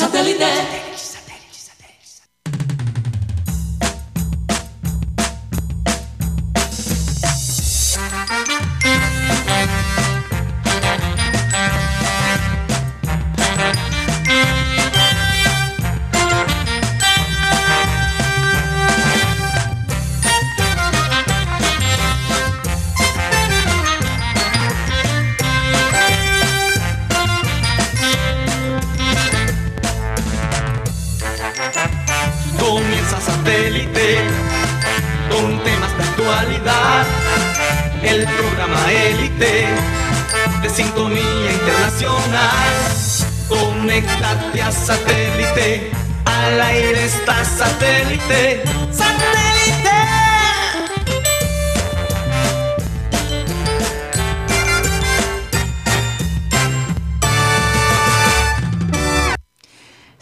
Satellite.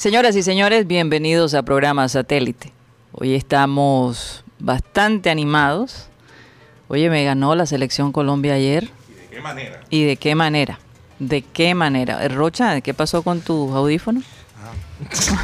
Señoras y señores, bienvenidos a programa Satélite. Hoy estamos bastante animados. Oye, me ganó la selección Colombia ayer. ¿Y de qué manera? ¿Y de qué manera? ¿De qué manera? Eh, Rocha, ¿qué pasó con tus audífonos?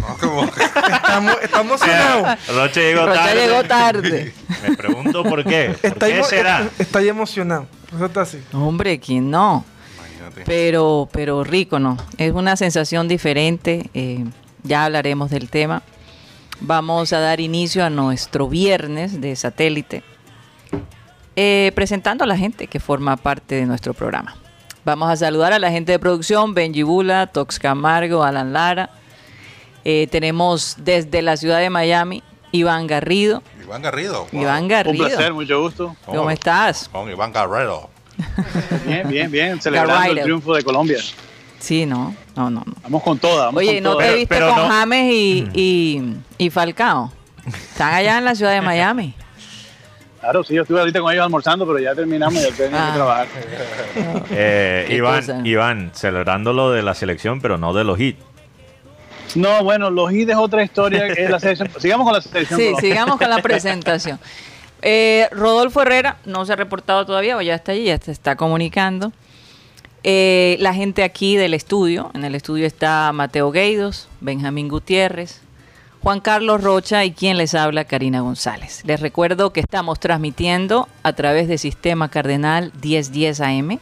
No, como- Estamos, estamos emocionados. Roche llegó Rocha tarde. llegó tarde. Me pregunto por qué. ¿Por Está, qué será? está emocionado. Eso está así. Hombre, ¿quién no? Imagínate. Pero, pero rico, ¿no? Es una sensación diferente. eh, ya hablaremos del tema. Vamos a dar inicio a nuestro viernes de satélite, eh, presentando a la gente que forma parte de nuestro programa. Vamos a saludar a la gente de producción, Benji Bula, Tox Camargo, Alan Lara. Eh, tenemos desde la ciudad de Miami, Iván Garrido. Iván Garrido. wow. Iván Un Garrido. placer, mucho gusto. ¿Cómo estás? Con Iván Garrido. Bien, bien, bien. Celebrando Garrido. el triunfo de Colombia. Sí, no, no, no. no. Vamos con toda. vamos Oye, con ¿no toda. te viste pero con no- James y, y, y Falcao? Están allá en la ciudad de Miami. Claro, sí, yo estuve ahorita con ellos almorzando, pero ya terminamos y ya tenemos Ah. que trabajar. Eh, Iván, cosa. Iván, celebrando lo de la selección, pero no de los hits. No, bueno, los hits es otra historia. que es la selección. Sigamos con la selección. Sí, sigamos con la presentación. Eh, Rodolfo Herrera no se ha reportado todavía, o ya está allí, ya se está comunicando. Eh, la gente aquí del estudio, en el estudio está Mateo Gueidos, Benjamín Gutiérrez, Juan Carlos Rocha y quien les habla, Karina González. Les recuerdo que estamos transmitiendo a través de Sistema Cardenal 1010 AM.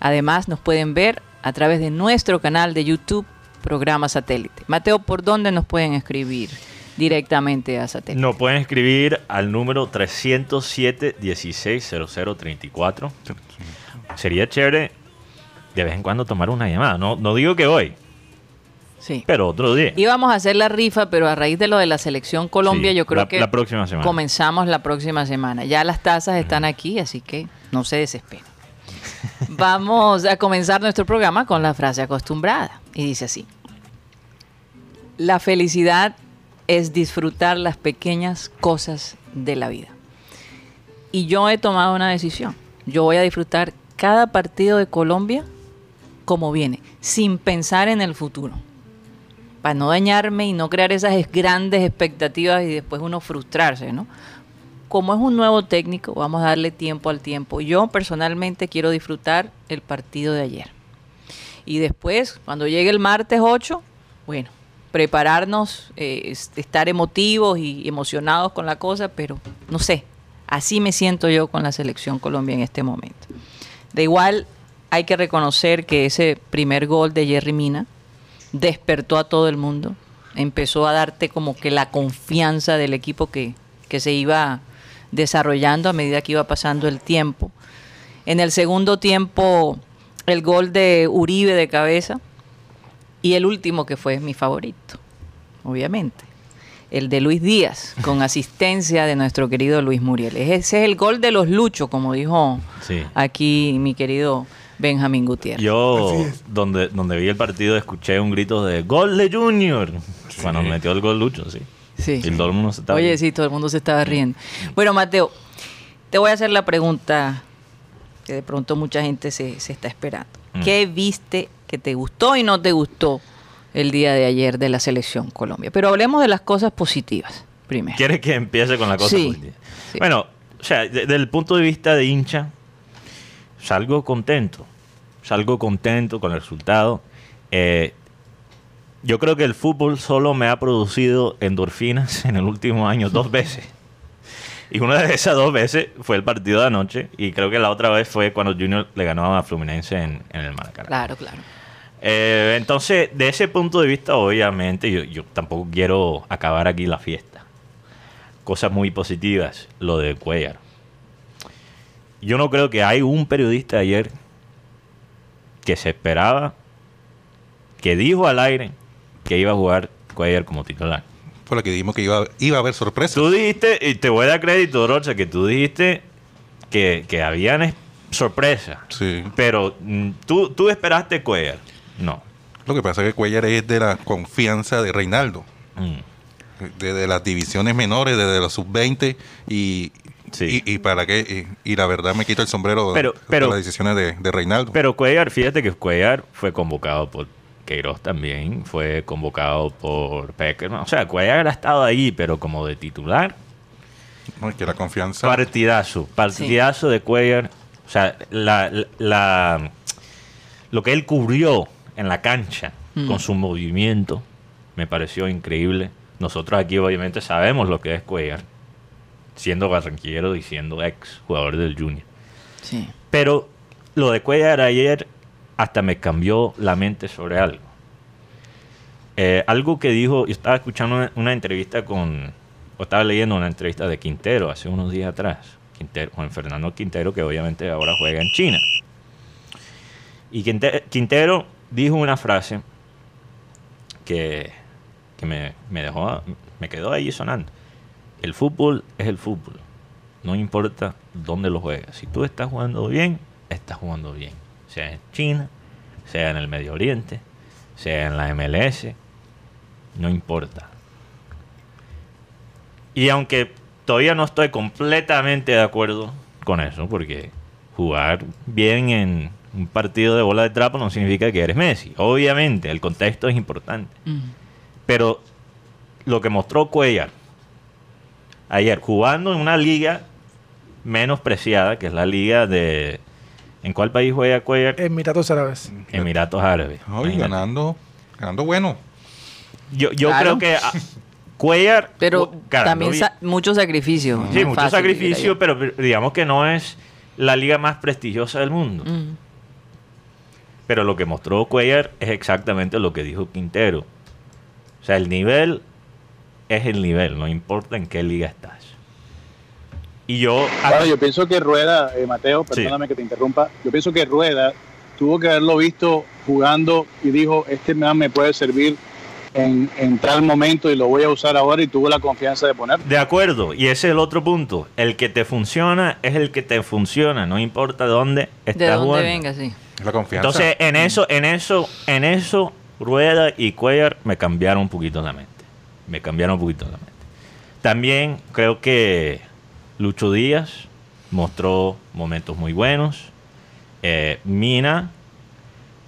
Además, nos pueden ver a través de nuestro canal de YouTube, Programa Satélite. Mateo, ¿por dónde nos pueden escribir directamente a Satélite? Nos pueden escribir al número 307 160034. Sería chévere de vez en cuando tomar una llamada. No, no digo que hoy, Sí. pero otro día. Íbamos a hacer la rifa, pero a raíz de lo de la selección Colombia, Sí, yo creo la- que la próxima semana. comenzamos la próxima semana. Ya las tazas están aquí, así que no se desesperen. Vamos a comenzar nuestro programa con la frase acostumbrada. Y dice así. La felicidad es disfrutar las pequeñas cosas de la vida. Y yo he tomado una decisión. Yo voy a disfrutar cada partido de Colombia como viene, sin pensar en el futuro para no dañarme y no crear esas es- grandes expectativas y después uno frustrarse, ¿no? Como es un nuevo técnico, vamos a darle tiempo al tiempo. Yo personalmente quiero disfrutar el partido de ayer. Y después, cuando llegue el martes 8, bueno, prepararnos, eh, es- estar emotivos y emocionados con la cosa, pero no sé, así me siento yo con la selección Colombia en este momento. De igual, hay que reconocer que ese primer gol de Jerry Mina despertó a todo el mundo, empezó a darte como que la confianza del equipo que, que se iba desarrollando a medida que iba pasando el tiempo. En el segundo tiempo, el gol de Uribe de cabeza y el último que fue mi favorito, obviamente. El de Luis Díaz, con asistencia de nuestro querido Luis Muriel. Ese es el gol de los luchos, como dijo Sí. aquí mi querido Benjamín Gutiérrez. Yo, donde, donde vi el partido, escuché un grito de ¡Gol de Junior! Cuando metió el gol Lucho, sí. Sí. Y todo el mundo se estaba Oye, riendo. sí, todo el mundo se estaba riendo. Bueno, Mateo, te voy a hacer la pregunta que de pronto mucha gente se, se está esperando. Mm. ¿Qué viste que te gustó y no te gustó el día de ayer de la selección Colombia? Pero hablemos de las cosas positivas primero. ¿Quieres que empiece con la cosa Sí, positiva? sí. Bueno, o sea, de- desde el punto de vista de hincha, salgo contento. Salgo contento con el resultado. Eh, Yo creo que el fútbol solo me ha producido endorfinas en el último año dos veces. Y una de esas dos veces fue el partido de anoche. Y creo que la otra vez fue cuando Junior le ganó a Fluminense en, en el Maracaná. Claro, claro. Eh, entonces, de ese punto de vista, obviamente, yo, yo tampoco quiero acabar aquí la fiesta. Cosas muy positivas, lo de Cuellar. Yo no creo que hay un periodista ayer que se esperaba, que dijo al aire que iba a jugar Cuellar como titular. Por lo que dijimos que iba, iba a haber sorpresas. Tú dijiste, y te voy a dar crédito, Rocha, que tú dijiste que, que habían es- sorpresas. Sí. Pero mm, ¿tú, tú esperaste Cuellar. No. Lo que pasa es que Cuellar es de la confianza de Reinaldo. Mm. Desde las divisiones menores, desde los sub-20 y, Sí. y, y para qué. Y, y la verdad me quito el sombrero Pero- pero- las decisiones de, de Reinaldo. Pero Cuellar, fíjate que Cuellar fue convocado por Queiroz también, fue convocado por Peckerman. O sea, Cuellar ha estado ahí, pero como de titular, No, es que la confianza. partidazo, partidazo de Cuellar. O sea, la, la- la- lo que él cubrió en la cancha Mm. con su movimiento me pareció increíble. Nosotros aquí obviamente sabemos lo que es Cuellar, siendo barranquillero y siendo ex jugador del Junior. Sí. Pero lo de Cuellar ayer hasta me cambió la mente sobre algo. Eh, algo que dijo, yo estaba escuchando una, una entrevista con, o estaba leyendo una entrevista de Quintero hace unos días atrás. Quintero, Juan Fernando Quintero, que obviamente ahora juega en China. Y Quinte- Quintero dijo una frase que, que me, me dejó, me quedó ahí sonando. El fútbol es el fútbol. No importa dónde lo juegas. Si tú estás jugando bien, estás jugando bien. Sea en China, sea en el Medio Oriente, sea en la MLS, no importa. Y aunque todavía no estoy completamente de acuerdo con eso, porque jugar bien en un partido de bola de trapo no significa que eres Messi. Obviamente, el contexto es importante. Pero lo que mostró Cuellar ayer, jugando en una liga menos preciada, que es la liga de... ¿En cuál país juega Cuellar? Emiratos Árabes. Emiratos Árabes. Ay, ganando, ganando bueno. Yo, yo Claro. creo que ah, Cuellar... Pero ganando también sa- mucho sacrificio. Sí, mucho sacrificio, pero digamos que no es la liga más prestigiosa del mundo. Mm. Pero lo que mostró Cuellar es exactamente lo que dijo Quintero. O sea, el nivel es el nivel, no importa en qué liga estás. Y yo... Bueno, yo pienso que Rueda, eh, Mateo, Sí. perdóname que te interrumpa, yo pienso que Rueda tuvo que haberlo visto jugando y dijo, este man me puede servir en, en tal momento y lo voy a usar ahora y tuvo la confianza de ponerlo. De acuerdo, y ese es el otro punto. El que te funciona es el que te funciona, no importa dónde estás De dónde jugando. venga, sí. La confianza. Entonces, en eso, en eso, en eso, Rueda y Cuellar me cambiaron un poquito la mente. Me cambiaron un poquito la mente. También creo que Lucho Díaz mostró momentos muy buenos. Eh, Mina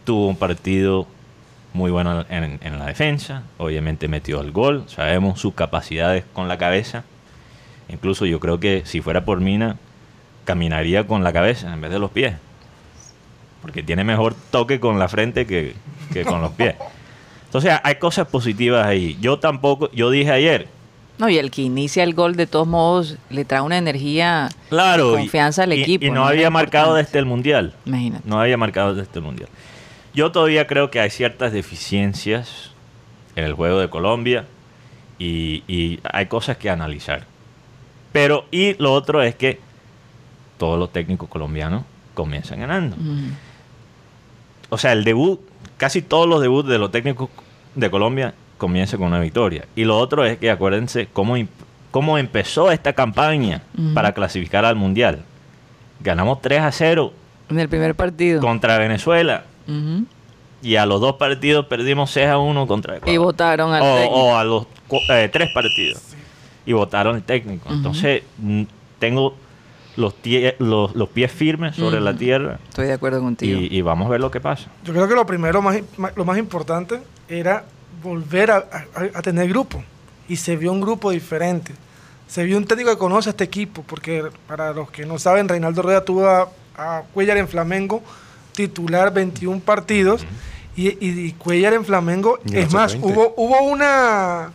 tuvo un partido muy bueno en, la defensa. Obviamente metió el gol. Sabemos sus capacidades con la cabeza. Incluso yo creo que si fuera por Mina, caminaría con la cabeza en vez de los pies. Porque tiene mejor toque con la frente que con los pies. Entonces hay cosas positivas ahí. Yo tampoco, yo dije ayer, No, y el que inicia el gol, de todos modos, le trae una energía, claro, y- confianza al y- equipo. Y, no, había marcado importante. desde el mundial. Imagínate. No había marcado desde el mundial. Yo todavía creo que hay ciertas deficiencias en el juego de Colombia y, y hay cosas que analizar. Pero, y lo otro es que todos los técnicos colombianos comienzan ganando. Mm. O sea, el debut, casi todos los debuts de los técnicos de Colombia comienzan con una victoria. Y lo otro es que acuérdense cómo, cómo empezó esta campaña para clasificar al Mundial. Ganamos 3 a 0 En el primer partido. contra Venezuela y a los dos partidos perdimos 6 a 1 contra Ecuador. Y votaron al o, técnico. o a los eh, tres partidos. Y votaron el técnico. Entonces, tengo los, tie- los, los pies firmes sobre la tierra Estoy de acuerdo contigo. y, y vamos a ver lo que pasa. Yo creo que lo primero, más, lo más importante, era volver a, a- a tener grupo. Y se vio un grupo diferente. Se vio un técnico que conoce a este equipo, porque para los que no saben, Reinaldo Rueda tuvo a, a Cuellar en Flamengo, titular 21 partidos, Y, y, y Cuellar en Flamengo, Y es más, sub-20. hubo, hubo una,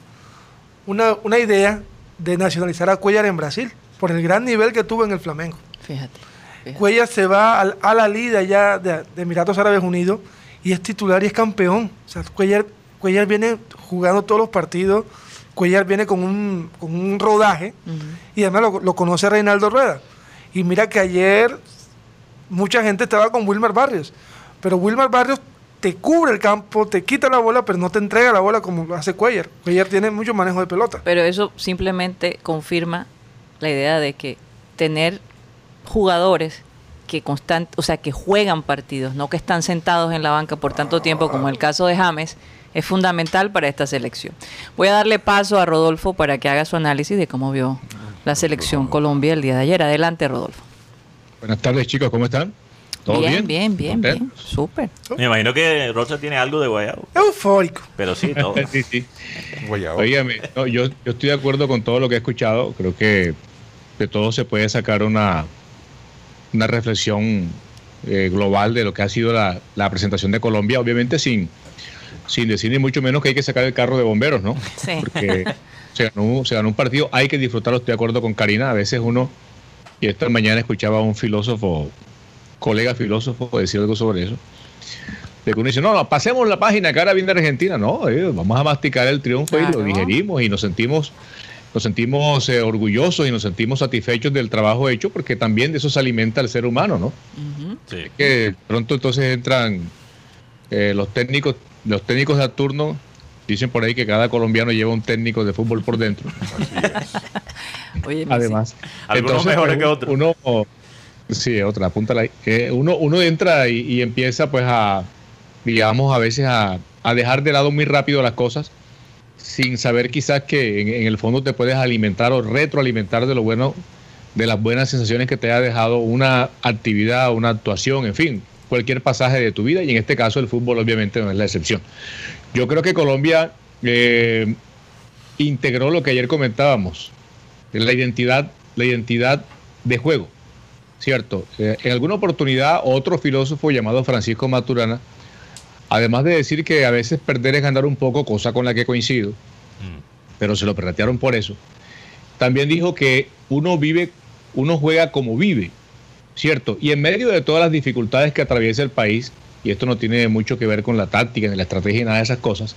una, una idea de nacionalizar a Cuellar en Brasil, por el gran nivel que tuvo en el Flamengo. Fíjate. fíjate. Cuellar se va al, a la Liga allá de, de Emiratos Árabes Unidos y es titular y es campeón. O sea, Cuellar, Cuellar viene jugando todos los partidos, Cuellar viene con un, con un rodaje y además lo, lo conoce Reinaldo Rueda. Y mira que ayer mucha gente estaba con Wilmar Barrios, pero Wilmar Barrios te cubre el campo, te quita la bola, pero no te entrega la bola como hace Cuellar. Cuellar tiene mucho manejo de pelota. Pero eso simplemente confirma la idea de que tener jugadores que constant, o sea, que juegan partidos, no que están sentados en la banca por tanto tiempo como el caso de James, es fundamental para esta selección. Voy a darle paso a Rodolfo para que haga su análisis de cómo vio la selección Colombia el día de ayer. Adelante, Rodolfo. Buenas tardes, chicos, ¿cómo están? ¿Todo bien, bien? bien, bien, bien. Súper. Me imagino que Rosa tiene algo de guayabo. Eufórico. Pero sí, todo. Sí, sí. Guayabo. Óigame, no, yo, yo estoy de acuerdo con todo lo que he escuchado. Creo que de todo se puede sacar una, una reflexión eh, global de lo que ha sido la, la presentación de Colombia, obviamente sin, sin decir ni mucho menos que hay que sacar el carro de bomberos, ¿no? Sí. Porque se ganó, se ganó un partido, hay que disfrutarlo, estoy de acuerdo con Karina. A veces uno, y esta mañana escuchaba a un filósofo, colega filósofo, decir algo sobre eso. De que uno dice, no, no, pasemos la página, que ahora viene Argentina. No, eh, vamos a masticar el triunfo y lo digerimos y nos sentimos, nos sentimos eh, orgullosos y nos sentimos satisfechos del trabajo hecho, porque también de eso se alimenta el ser humano, ¿no? Sí. Que pronto entonces entran eh, los técnicos, los técnicos de turno. Dicen por ahí que cada colombiano lleva un técnico de fútbol por dentro. Oye, Además, Algunos mejores pues, que otros. Uno, sí, otra, apúntala ahí. Eh, uno, uno entra y, y empieza pues a, digamos, a veces a, a dejar de lado muy rápido las cosas sin saber quizás que en, el fondo te puedes alimentar o retroalimentar de lo bueno, de las buenas sensaciones que te ha dejado una actividad, una actuación, en fin, cualquier pasaje de tu vida y en este caso el fútbol obviamente no es la excepción. Yo creo que Colombia eh, integró lo que ayer comentábamos, la identidad, la identidad de juego, ¿cierto? Eh, en alguna oportunidad otro filósofo llamado Francisco Maturana, además de decir que a veces perder es ganar un poco, cosa con la que coincido, Mm. pero se lo perratearon por eso. También dijo que uno vive, uno juega como vive, ¿cierto? Y en medio de todas las dificultades que atraviesa el país, y esto no tiene mucho que ver con la táctica ni la estrategia ni nada de esas cosas,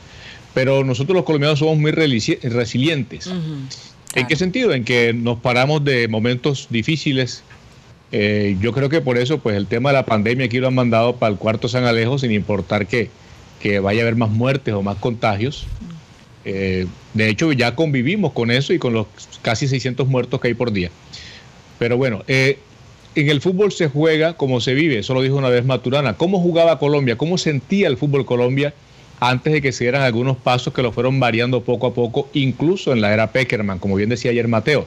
pero nosotros los colombianos somos muy resilientes. ¿En qué sentido? En que nos paramos de momentos difíciles. Eh, yo creo que por eso, pues el tema de la pandemia aquí lo han mandado para el cuarto San Alejo, sin importar que, que vaya a haber más muertes o más contagios. Eh, de hecho, ya convivimos con eso y con los casi 600 muertos que hay por día. Pero bueno, eh, en el fútbol se juega como se vive, eso lo dijo una vez Maturana. ¿Cómo jugaba Colombia? ¿Cómo sentía el fútbol Colombia antes de que se dieran algunos pasos que lo fueron variando poco a poco, incluso en la era Peckerman, como bien decía ayer Mateo?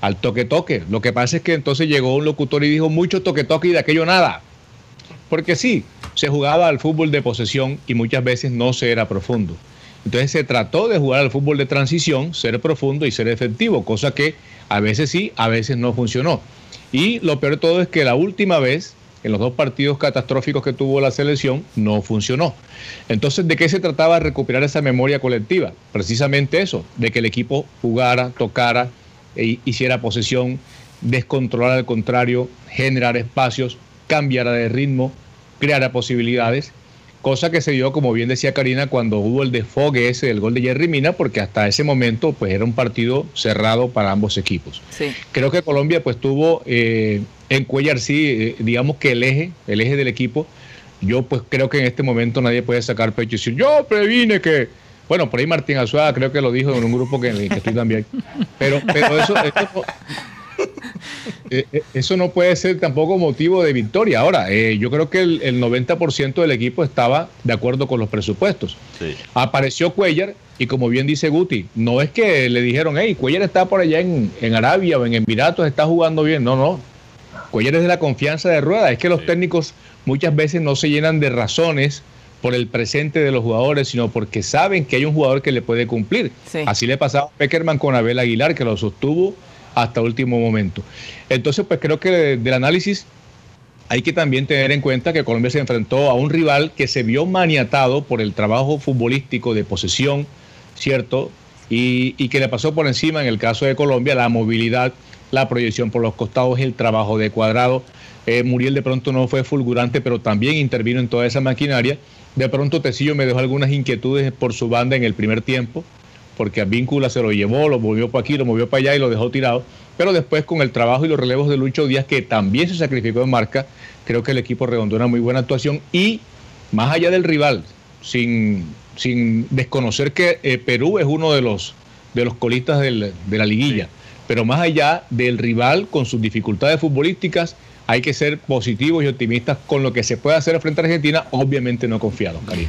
Al toque-toque. Lo que pasa es que entonces llegó un locutor y dijo mucho toque-toque y de aquello nada. Porque sí, se jugaba al fútbol de posesión y muchas veces no se era profundo. Entonces se trató de jugar al fútbol de transición, ser profundo y ser efectivo, cosa que a veces sí, a veces no funcionó. Y lo peor de todo es que la última vez, en los dos partidos catastróficos que tuvo la selección, no funcionó. Entonces, ¿de qué se trataba recuperar esa memoria colectiva? Precisamente eso, de que el equipo jugara, tocara, e hiciera posesión, descontrolar al contrario, generar espacios, cambiara de ritmo, creara posibilidades, cosa que se dio, como bien decía Karina, cuando hubo el desfogue ese del gol de Jerry Mina, porque hasta ese momento pues era un partido cerrado para ambos equipos. Sí. Creo que Colombia pues tuvo eh, en Cuellar sí, eh, digamos que el eje, el eje del equipo. Yo pues creo que en este momento nadie puede sacar pecho y decir, yo previne que... Bueno, por ahí Martín Azuaga creo que lo dijo en un grupo que, en el que estoy también. Pero, pero eso, eh, eh, eso no puede ser tampoco motivo de victoria. Ahora, eh, yo creo que el, el 90% del equipo estaba de acuerdo con los presupuestos. Sí. Apareció Cuellar y como bien dice Guti, no es que le dijeron, hey, Cuellar está por allá en, en Arabia o en Emiratos, está jugando bien. No, no. Cuellar es de la confianza de Rueda. Es que los Sí. técnicos muchas veces no se llenan de razones por el presente de los jugadores, sino porque saben que hay un jugador que le puede cumplir. Sí. Así le pasaba a Peckerman con Abel Aguilar, que lo sostuvo hasta último momento. Entonces, pues creo que de- del análisis hay que también tener en cuenta que Colombia se enfrentó a un rival que se vio maniatado por el trabajo futbolístico de posesión, ¿cierto? Y, y que le pasó por encima, en el caso de Colombia, la movilidad, la proyección por los costados, el trabajo de cuadrado. Eh, Muriel de pronto no fue fulgurante, pero también intervino en toda esa maquinaria. De pronto Tecillo me dejó algunas inquietudes por su banda en el primer tiempo, porque a Víncula se lo llevó, lo movió para aquí, lo movió para allá y lo dejó tirado. Pero después con el trabajo y los relevos de Lucho Díaz, que también se sacrificó en marca, creo que el equipo redondeó una muy buena actuación. Y más allá del rival, sin, sin desconocer que eh, Perú es uno de los, de los colistas de la liguilla, pero más allá del rival con sus dificultades futbolísticas, hay que ser positivos y optimistas con lo que se puede hacer frente a Argentina, obviamente no confiados, cariño.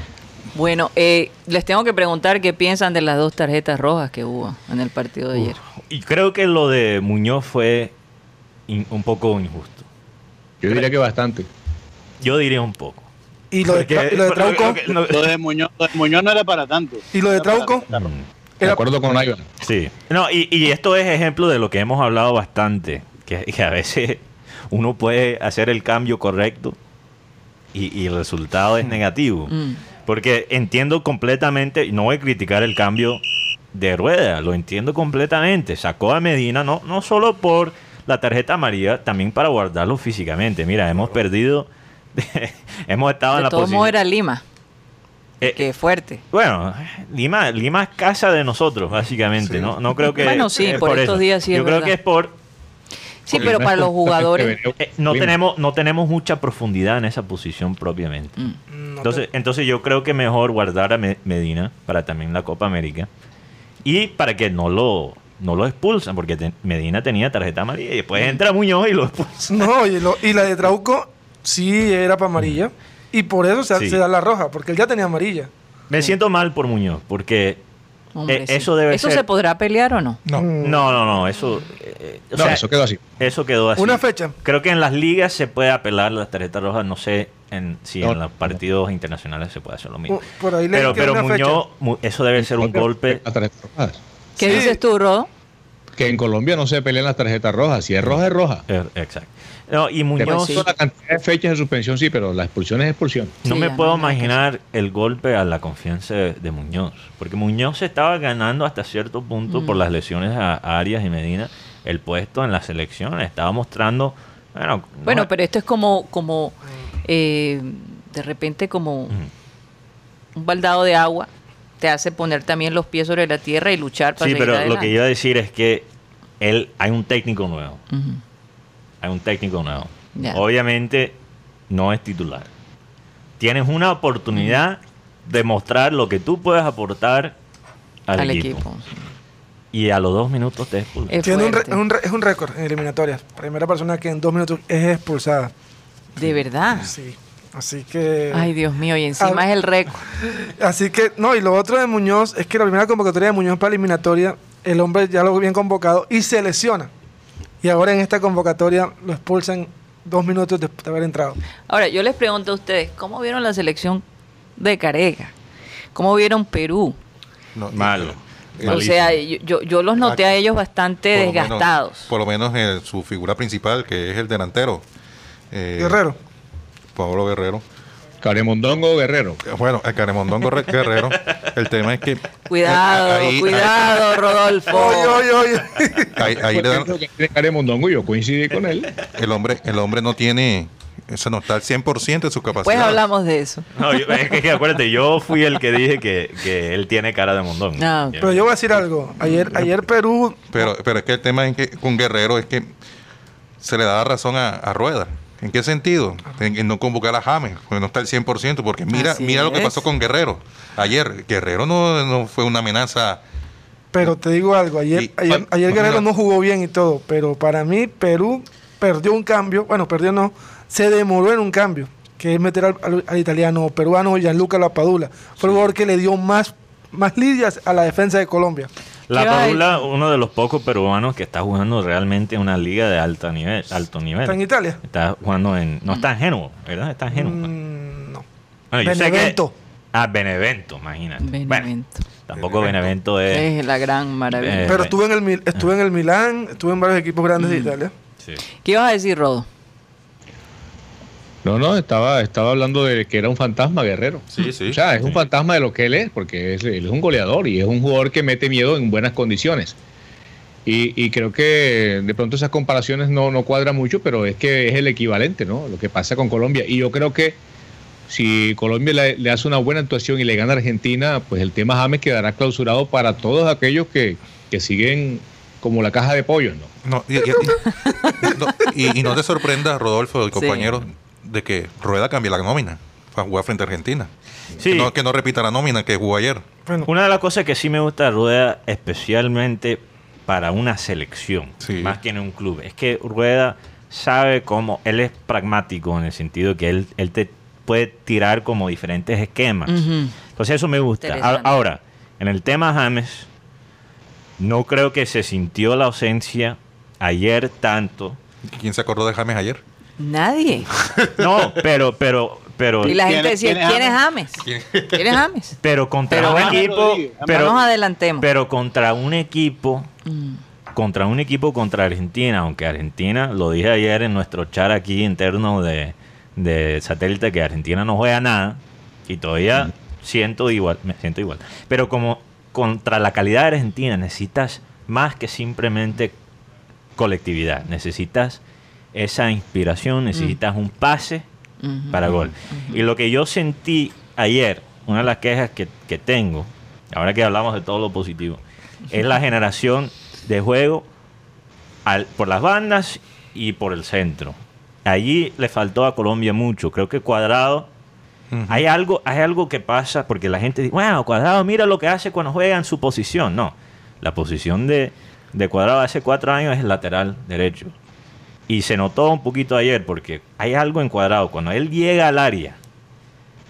Bueno, eh, les tengo que preguntar qué piensan de las dos tarjetas rojas que hubo en el partido de ayer. Y creo que lo de Muñoz fue in- un poco injusto. Yo diría que bastante. Yo diría un poco. Y lo de, Porque- lo de Trauco, lo que- lo- Lo de Muñoz, lo de Muñoz no era para tanto. y lo de Trauco, tanto. De acuerdo con Ivan. Sí. No, y, y esto es ejemplo de lo que hemos hablado bastante, que, que a veces uno puede hacer el cambio correcto y, y el resultado es negativo. Mm. Porque entiendo completamente, y no voy a criticar el cambio de rueda, lo entiendo completamente. Sacó a Medina no, no solo por la tarjeta amarilla, también para guardarlo físicamente. Mira, hemos perdido, hemos estado en la posición. era Lima, Eh, que fuerte. bueno, Lima, Lima es casa de nosotros, básicamente. No, no creo que. Bueno, sí, es por estos eso. días sí es Yo creo verdad. que es por. Sí, pero para es los jugadores... eh, no, tenemos, no tenemos mucha profundidad en esa posición propiamente. Mm. Entonces, entonces yo creo que mejor guardar a Me- Medina para también la Copa América y para que no lo, no lo expulsan, porque te- Medina tenía tarjeta amarilla y después entra Muñoz y lo expulsa. No, y, lo- y la de Trauco sí era para amarilla. Y por eso se, Sí. se da la roja, porque él ya tenía amarilla. Me siento mal por Muñoz, porque Hombre, Eh, sí. eso debe ¿Eso ser- se podrá pelear o no? No, no, no, no, eso, eh, o no, sea, eso quedó así. eso quedó así. Una fecha. Creo que en las ligas se puede apelar las tarjetas rojas, no sé en, si No, en los partidos internacionales se puede hacer lo mismo. Por ahí leí pero pero fecha. Muñoz, Mu- eso debe ser un golpe. ¿Qué Sí. dices tú, Rodo? Que en Colombia no se pelean las tarjetas rojas. Si es roja, es roja. Exacto. No, y Muñoz, pronto la cantidad de fechas de suspensión sí, pero la expulsión es expulsión. no Sí, me puedo no imaginar el golpe a la confianza de, de Muñoz. Porque Muñoz se estaba ganando hasta cierto punto Mm. por las lesiones a, a Arias y Medina el puesto en la selección. Estaba mostrando. Bueno, no- Bueno, pero esto es como, como eh, de repente como un baldado de agua. Te hace poner también los pies sobre la tierra y luchar para Sí, pero lo que iba a decir es que él hay un técnico nuevo. Hay un técnico nuevo. Obviamente no es titular. Tienes una oportunidad de mostrar lo que tú puedes aportar al, Al equipo. equipo. Y a los dos minutos te expulsan. Es Tiene un, re- fuerte. es un re- es un récord en eliminatorias. Primera persona que en dos minutos es expulsada. De verdad. Sí. Así que. Ay, Dios mío, y encima Ah. es el récord. Así que, no, y lo otro de Muñoz es que la primera convocatoria de Muñoz para eliminatoria, el hombre ya lo habían convocado y se lesiona. Y ahora en esta convocatoria lo expulsan dos minutos después de haber entrado. Ahora, yo les pregunto a ustedes, ¿cómo vieron la selección de Carega? ¿Cómo vieron Perú? No, Malo. eh, O sea, yo, los noté a ellos bastante por lo menos- desgastados. por lo menos su figura principal, que es el delantero. eh, Guerrero. Pablo Guerrero. Caremondongo Guerrero. Eh, Bueno, el Caremondongo Re- Guerrero. El tema es que. Cuidado, ahí- cuidado, Rodolfo. Oye, oye, oye. Ahí, ahí le dan- Caremondongo yo coincidí con él. el hombre, el hombre no tiene. Eso no está al 100% de su capacidad. Pues hablamos de eso. No, yo- es que, acuérdate, yo fui el que dije que, que él tiene cara de mondón. Ah, ok. Pero yo voy a decir algo. Ayer, ayer Perú. Pero, pero es que el tema es que con Guerrero es que se le da razón a, a Rueda. ¿En qué sentido? En, en no convocar a James, porque no está al 100%, porque mira, Así mira lo que pasó con Guerrero. Ayer, Guerrero no, no fue una amenaza. Pero te digo algo. Ayer, Y- ayer, ayer Guerrero no jugó bien y todo. Pero para mí, Perú perdió un cambio. Bueno, perdió no. Se demoró en un cambio. Que es meter al, al- al italiano peruano Gianluca Lapadula. Fue el jugador que le dio más, más lidias a la defensa de Colombia. La ¿Qué va a Padula, uno de los pocos peruanos que está jugando realmente en una liga de alto nivel. Alto nivel. ¿Está en Italia? Está jugando en. No está en Génova, ¿verdad? Está en Génova. Mm, no. Bueno, yo sé que- Benevento. ah, Benevento, imagínate. Bueno, Benevento. tampoco Benevento es. Es la gran maravilla. Eh, Pero estuve en el Mil- estuve en el Milán, estuve en varios equipos grandes de Italia. sí. ¿Qué ibas a decir, Rodo? No, no, estaba, estaba hablando de que era un fantasma guerrero. Sí, sí. O sea, es un fantasma de lo que él es, porque es, él es un goleador y es un jugador que mete miedo en buenas condiciones. Y, y creo que de pronto esas comparaciones no, no cuadran mucho, pero es que es el equivalente, ¿no? Lo que pasa con Colombia. Y yo creo que si Colombia le, le hace una buena actuación y le gana a Argentina, pues el tema James quedará clausurado para todos aquellos que, que siguen como la caja de pollos, ¿no? No, y, y- y- no, y- y no te sorprenda, Rodolfo, y Sí. De que Rueda cambie la nómina para jugar frente a Argentina. Sí. Que, no, que no repita la nómina que jugó ayer. Bueno, Una de las cosas que sí me gusta de Rueda, especialmente para una selección, Sí. más que en un club, es que Rueda sabe cómo, él es pragmático en el sentido que él, él te puede tirar como diferentes esquemas. Entonces eso me gusta. Ahora, en el tema James, no creo que se sintió la ausencia ayer tanto. ¿Quién se acordó de James ayer? Nadie. No, pero, pero, pero, Y la ¿Quién gente decía, quién es ¿quién es James? ¿Quién es James? pero contra Pero un equipo, Rodríguez, no pero, nos adelantemos. pero contra un equipo Mm. contra un equipo contra Argentina, aunque Argentina, lo dije ayer en nuestro chat aquí interno de, de satélite, que Argentina no juega nada, y todavía siento igual, me siento igual. Pero como contra la calidad de Argentina necesitas más que simplemente colectividad, necesitas esa inspiración, necesitas un pase para gol. Y lo que yo sentí ayer, una de las quejas que, que tengo, ahora que hablamos de todo lo positivo, es la generación de juego al- por las bandas y por el centro. Allí le faltó a Colombia mucho. Creo que Cuadrado, hay algo, hay algo que pasa porque la gente dice, bueno, Cuadrado, mira lo que hace cuando juega en su posición. No, la posición de, de Cuadrado hace cuatro años es el lateral derecho. Y se notó un poquito ayer porque hay algo en Cuadrado. Cuando él llega al área,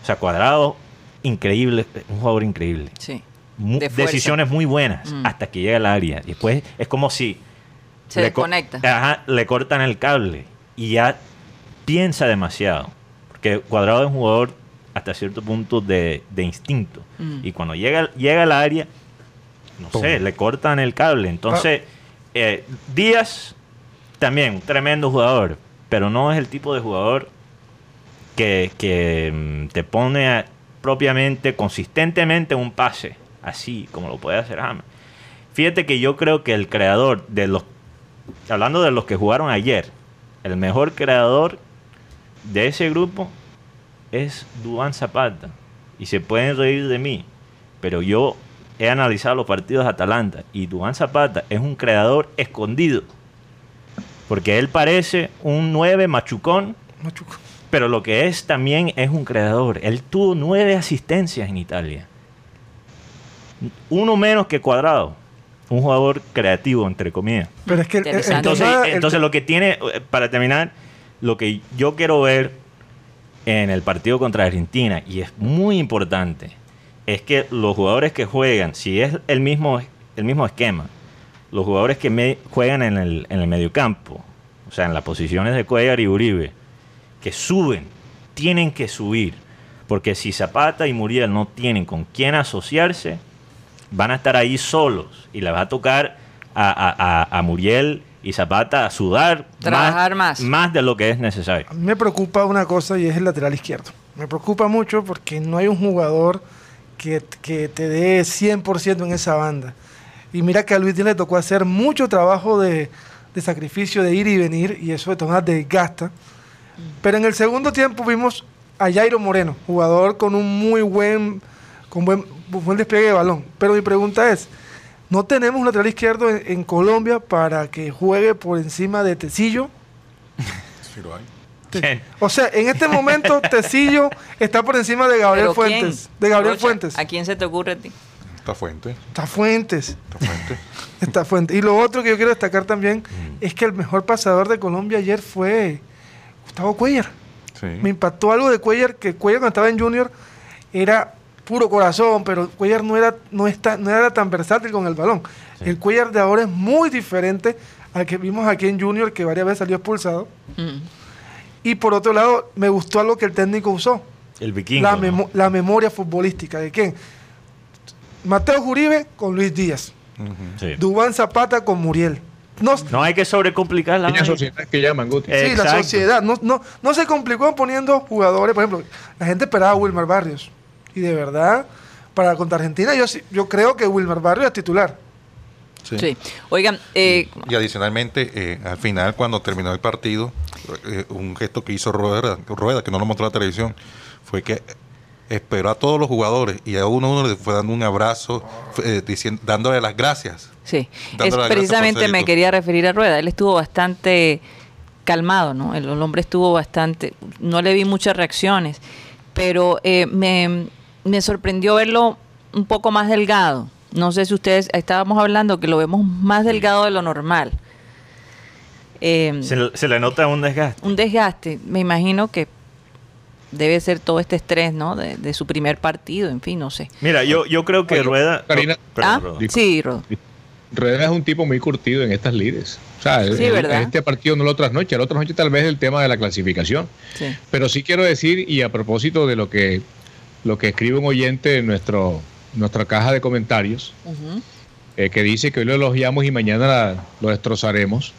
o sea, Cuadrado, increíble, un jugador increíble. Sí. Mu- De fuerza. decisiones muy buenas Mm. hasta que llega al área. Después es como si Se le co- desconecta. Ajá, le cortan el cable y ya piensa demasiado. Porque Cuadrado es un jugador hasta cierto punto de, de instinto. Mm. Y cuando llega, llega al área, no Pum. sé, le cortan el cable. Entonces, eh, Díaz también, un tremendo jugador, pero no es el tipo de jugador que, que, mm, te pone propiamente, consistentemente un pase, así como lo puede hacer James. Fíjate que yo creo que el creador de los, hablando de los que jugaron ayer, el mejor creador de ese grupo es Duván Zapata. Y se pueden reír de mí, pero yo he analizado los partidos de Atalanta y Duván Zapata es un creador escondido. Porque él parece un 9 machucón, Machuco. pero lo que es también es un creador. Él tuvo nueve asistencias en Italia. Uno menos que Cuadrado. Un jugador creativo, entre comillas. Pero es que el- el. Entonces, el- entonces lo que tiene, eh, para terminar, lo que yo quiero ver en el partido contra Argentina, y es muy importante, es que los jugadores que juegan, si es el mismo, el mismo esquema, los jugadores que me- juegan en el, en el mediocampo, o sea, en las posiciones de Cuellar y Uribe, que suben, tienen que subir. Porque si Zapata y Muriel no tienen con quién asociarse, van a estar ahí solos y le va a tocar a, a- a- a Muriel y Zapata a sudar Trabajar más. más de lo que es necesario. A mí me preocupa una cosa y es el lateral izquierdo. Me preocupa mucho porque no hay un jugador que, que te dé 100% en esa banda. Y mira que a Luis Díaz le tocó hacer mucho trabajo de, de sacrificio, de ir y venir, y eso de todas desgasta. Pero en el segundo tiempo vimos a Jairo Moreno, jugador con un muy buen, con buen, buen despliegue de balón. Pero mi pregunta es, ¿no tenemos un lateral izquierdo en, en Colombia para que juegue por encima de Tecillo? Sí lo hay. O sea, en este momento Tecillo está por encima de Gabriel. Fuentes. De Gabriel Rocha, Fuentes. ¿A quién se te ocurre a ti? Esta fuente. Está Fuentes. Esta fuente. Está Fuentes. Y lo otro que yo quiero destacar también Mm. es que el mejor pasador de Colombia ayer fue Gustavo Cuellar. Sí. Me impactó algo de Cuellar, que Cuellar cuando estaba en Junior era puro corazón, pero Cuellar no era, no está, no era tan versátil con el balón. Sí. El Cuellar de ahora es muy diferente al que vimos aquí en Junior, que varias veces salió expulsado. Mm. Y por otro lado, me gustó algo que el técnico usó. El vikingo. la, ¿no? memo- la memoria futbolística. ¿De quién? Mateo Juribe con Luis Díaz. Sí. Dubán Zapata con Muriel. no, No hay que sobrecomplicar la sociedad que llaman, Guti. Sí, la sociedad no, no, no se complicó poniendo jugadores. Por ejemplo, la gente esperaba a Wilmar Barrios. Y de verdad, para contra Argentina, yo, creo que Wilmar Barrios es titular. Sí. Oigan, eh, Y adicionalmente, eh, al final, cuando terminó el partido, eh, un gesto que hizo Rueda, Rueda, que no lo mostró la televisión, fue que esperó a todos los jugadores y a uno a uno le fue dando un abrazo, eh, diciendo, dándole las gracias. sí, es las precisamente me quería referir a Rueda. Él estuvo bastante calmado, ¿no? El, el hombre estuvo bastante, no le vi muchas reacciones, pero eh, me, me sorprendió verlo un poco más delgado. No sé si ustedes, estábamos hablando que lo vemos más delgado de lo normal. Eh, se le nota un desgaste. un desgaste, me imagino que debe ser todo este estrés, ¿no? De, de su primer partido, en fin, no sé. Mira, yo, yo creo que Oye, Rueda... Karina. Perdón, ah, sí, Rodo. Rueda es un tipo muy curtido en estas lides. O sea, Sí, el- ¿verdad? este partido no lo trasnoche, el otro noche tal vez el tema de la clasificación. Sí. Pero sí quiero decir, y a propósito de lo que, lo que escribe un oyente en nuestro, nuestra caja de comentarios, eh, que dice que hoy lo elogiamos y mañana la- lo destrozaremos.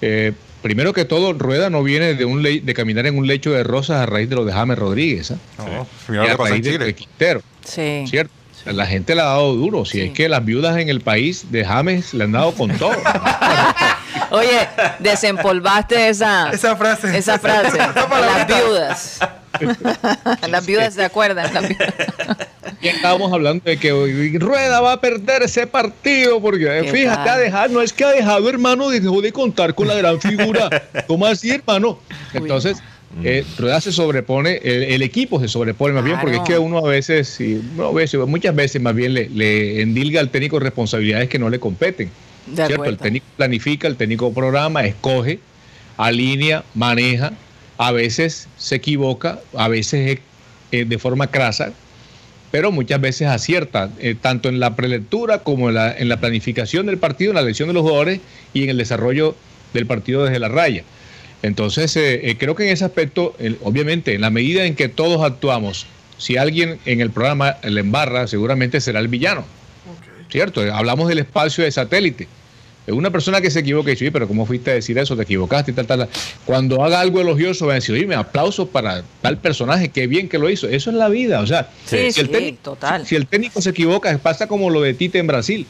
Eh, primero que todo, Rueda no viene de, un le- de caminar en un lecho de rosas a raíz de lo de James Rodríguez, ¿ah? No, Y lo a raíz de, de Quintero, Sí. ¿cierto? La gente le ha dado duro. Si Sí. es que las viudas en el país de James le han dado con todo. Oye, desempolvaste esa, Esa frase. esa frase. Las viudas. Las viudas se acuerdan. las viudas. Estábamos hablando de que hoy Rueda va a perder ese partido porque eh, ¿Qué fíjate, tal? ha dejado, no es que ha dejado, hermano, dejó de contar con la gran figura. ¿Cómo así, hermano? Entonces, eh, Rueda se sobrepone, el, el equipo se sobrepone más bien, porque es que uno a veces, y uno a veces, muchas veces más bien le, le endilga al técnico responsabilidades que no le competen. De ¿cierto? El técnico planifica, el técnico programa, escoge, alinea, maneja, a veces se equivoca, a veces eh, de forma crasa, pero muchas veces acierta, eh, tanto en la prelectura como en la, en la planificación del partido, en la elección de los jugadores y en el desarrollo del partido desde la raya. Entonces, eh, eh, creo que en ese aspecto, obviamente, en la medida en que todos actuamos, si alguien en el programa le embarra, seguramente será el villano. ¿Cierto? Hablamos del espacio de satélite. Es Una persona que se equivoca y dice, "Oye, pero ¿cómo fuiste a decir eso? Te equivocaste y tal, tal. tal". Cuando haga algo elogioso, va a decir, oye, me aplauso para tal personaje, qué bien que lo hizo. Eso es la vida. O sea, Sí, si, el sí, técnico, total. si el técnico se equivoca, pasa como lo de Tite en Brasil.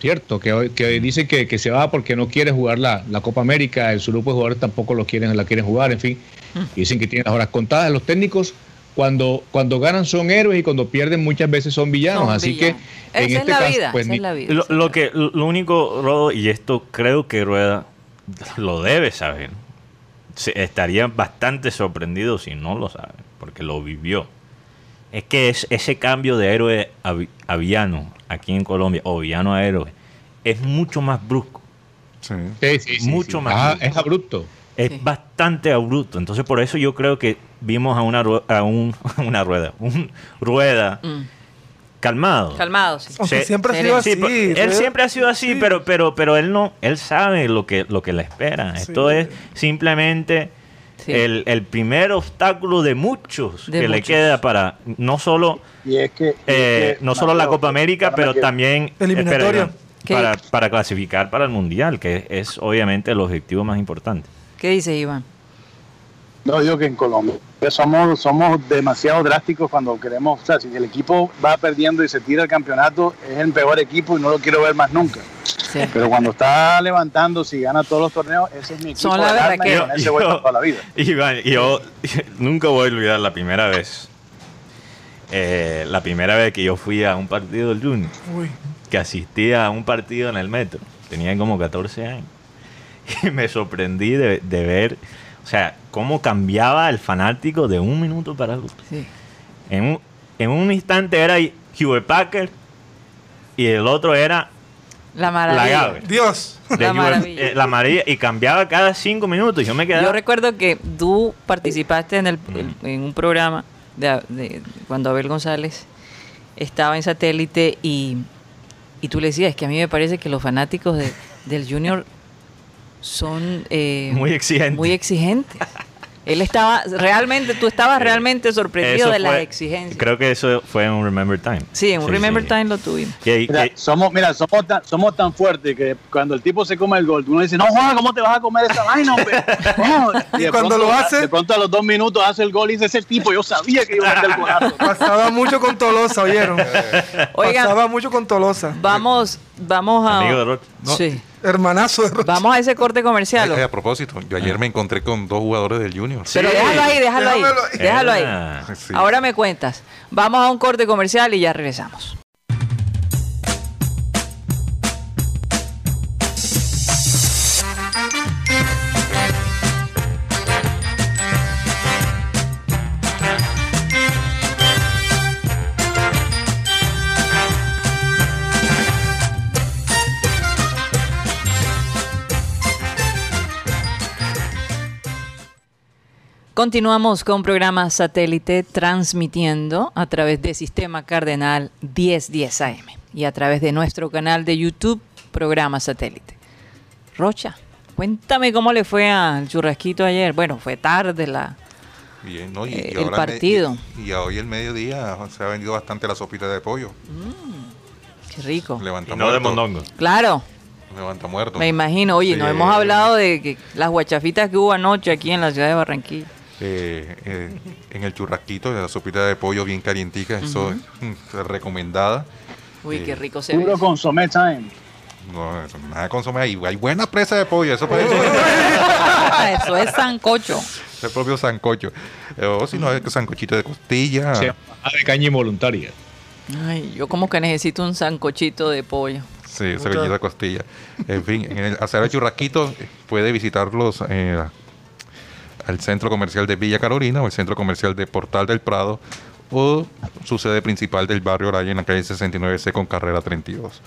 Cierto, que, que dice que, que se va porque no quiere jugar la, la Copa América, el su grupo de jugadores tampoco lo quieren, la quieren jugar, en fin. Y dicen que tienen las horas contadas. Los técnicos, cuando, cuando ganan son héroes y cuando pierden muchas veces son villanos. Son Así villanos. que en Esa este es la caso, vida, pues esa ni- es la vida. Lo, lo la que lo único, Rodo, y esto creo que Rueda lo debe saber, se- estaría bastante sorprendido si no lo sabe, porque lo vivió. Es que es ese cambio de héroe a, vi- a villano aquí en Colombia, o villano a héroe, es mucho más brusco. Sí. Sí, sí, Mucho sí. más Ah, es abrupto. Es Sí. bastante abrupto. Entonces, por eso yo creo que vimos a una, a un- una rueda, un rueda Mm. calmado. Calmado, sí. Siempre ha sido Sí, así. pero él siempre ha sido así, Sí. pero, pero, pero él no, él sabe lo que, lo que le espera. Sí. Esto es simplemente Sí. el, el primer obstáculo de muchos De que le queda para no solo Y es que. y es eh, que, no solo la Copa América, pero también Eliminatoria. para, para clasificar para el mundial, que es obviamente el objetivo más importante. ¿Qué dice Iván? No, digo que en Colombia somos, somos demasiado drásticos cuando queremos. O sea, si el equipo va perdiendo y se tira el campeonato, es el peor equipo y no lo quiero ver más nunca. Sí. Pero cuando está levantando, si gana todos los torneos, ese es mi equipo. Son la de verdad que- y con ese para toda la vida. Iván, yo nunca voy a olvidar la primera vez. eh, la primera vez que yo fui a un partido del Junior. Uy. que asistía a un partido en el metro. Tenía como 14 años. Y me sorprendí de, de ver, o sea, cómo cambiaba el fanático de un minuto para otro. Sí. En un, en un instante era Hubert Packer y el otro era La la maravilla. Dios. de La Hubert- maravilla. eh, la maravilla. Y cambiaba cada cinco minutos. Yo me quedaba. Yo recuerdo que tú participaste en, el, el- en un programa de, de- cuando Abel González estaba en satélite y, y tú le decías que a mí me parece que los fanáticos de- del Junior son eh, Muy exigentes. muy exigentes. Él estaba realmente, tú estabas realmente sorprendido Eso de las fue- exigencias. Creo que eso fue en un Remember Time. Sí, en un Remember sí. Time lo tuvimos. Y- Mira, y- somos, mira, somos tan, somos tan fuertes que cuando el tipo se come el gol, uno dice, no, Juan, ¿cómo te vas a comer esa vaina, hombre? No. Y cuando pronto- lo hace- De pronto a los dos minutos hace el gol y dice, ese tipo, yo sabía que iba a meter el golazo. Pasaba mucho con Tolosa, ¿oyeron? Oigan, Pasaba mucho con Tolosa. vamos, vamos a... Amigo de. No. Sí. Hermanazo de Rocha. Vamos a ese corte comercial. Eh, a propósito, yo ayer me encontré con dos jugadores del Junior. Pero déjalo ahí, déjalo ahí. Déjamelo ahí. Déjalo ahí. Ah, Sí. Ahora me cuentas. Vamos a un corte comercial y ya regresamos. Continuamos con programa satélite transmitiendo a través de Sistema Cardenal 1010 AM y a través de nuestro canal de YouTube, programa satélite. Rocha, cuéntame cómo le fue al churrasquito ayer. Bueno, fue tarde la... Bien, ¿no? Y, Eh, y el partido. y, y a hoy el mediodía se ha vendido bastante la sopita de pollo. Qué rico. Levanta y no de mondongo. Claro, Levanta muerto. me imagino. Oye, Sí. nos hemos hablado de que las guachafitas que hubo anoche aquí en la ciudad de Barranquilla. Eh, eh, en el churrasquito, la sopita de pollo bien calientica, eso es mm, recomendada. Uy, Sí. qué rico se ve. Puro consomé time. No, eso, nada de consomé ahí. Hay buena presa de pollo, eso parece Eso es sancocho. el propio sancocho. Eh, o si no, es que sancochito de costilla. Se llama de caña involuntaria. Ay, yo como que necesito un sancochito de pollo. Sí, sancochito de costilla. En fin, en el hacer el churrasquito eh, puede visitarlos eh, al centro comercial de Villa Carolina o el centro comercial de Portal del Prado o su sede principal del barrio Araya en la calle 69C con carrera 32.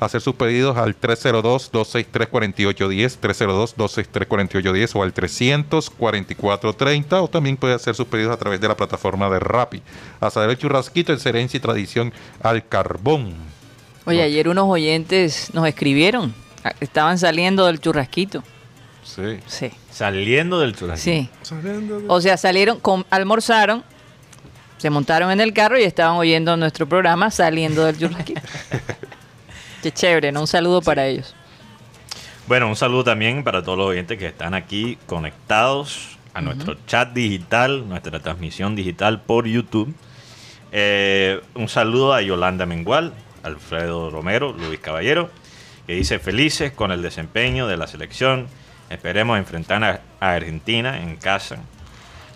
Hacer sus pedidos al 302-263-4810, 302-263-4810 o al 300-4430 o también puede hacer sus pedidos a través de la plataforma de Rappi. Hacer el churrasquito, excelencia y tradición al carbón. Oye, ayer unos oyentes nos escribieron. Ah, Estaban saliendo del churrasquito. Sí. Sí, Saliendo del churrasquito. sí. Saliendo de- O sea, salieron, com- almorzaron, se montaron en el carro y estaban oyendo nuestro programa saliendo del churrasquito. Qué chévere, ¿no? Un saludo para ellos. Bueno, un saludo también para todos los oyentes que están aquí conectados a nuestro chat digital, nuestra transmisión digital por YouTube. Eh, un saludo a Yolanda Mengual, Alfredo Romero, Luis Caballero, que dice felices con el desempeño de la selección. Esperemos enfrentar a, Argentina en casa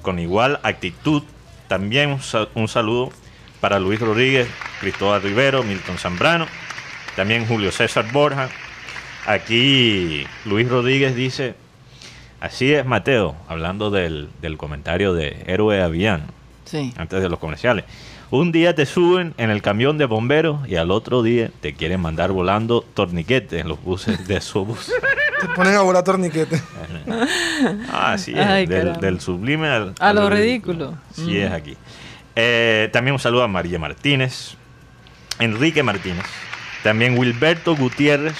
con igual actitud. También un, sa- un saludo para Luis Rodríguez, Cristóbal Rivero, Milton Zambrano, también Julio César Borja. Aquí Luis Rodríguez dice, así es Mateo, hablando del, del comentario de Héroe Aviano, Sí. antes de los comerciales. Un día te suben en el camión de bomberos y al otro día te quieren mandar volando torniquetes en los buses de su bus. Te ponen a volar torniquete. Ah, es, Ay, del, del sublime al, A lo ridículo. Así es aquí. Eh, también un saludo a María Martínez, Enrique Martínez, también Wilberto Gutiérrez,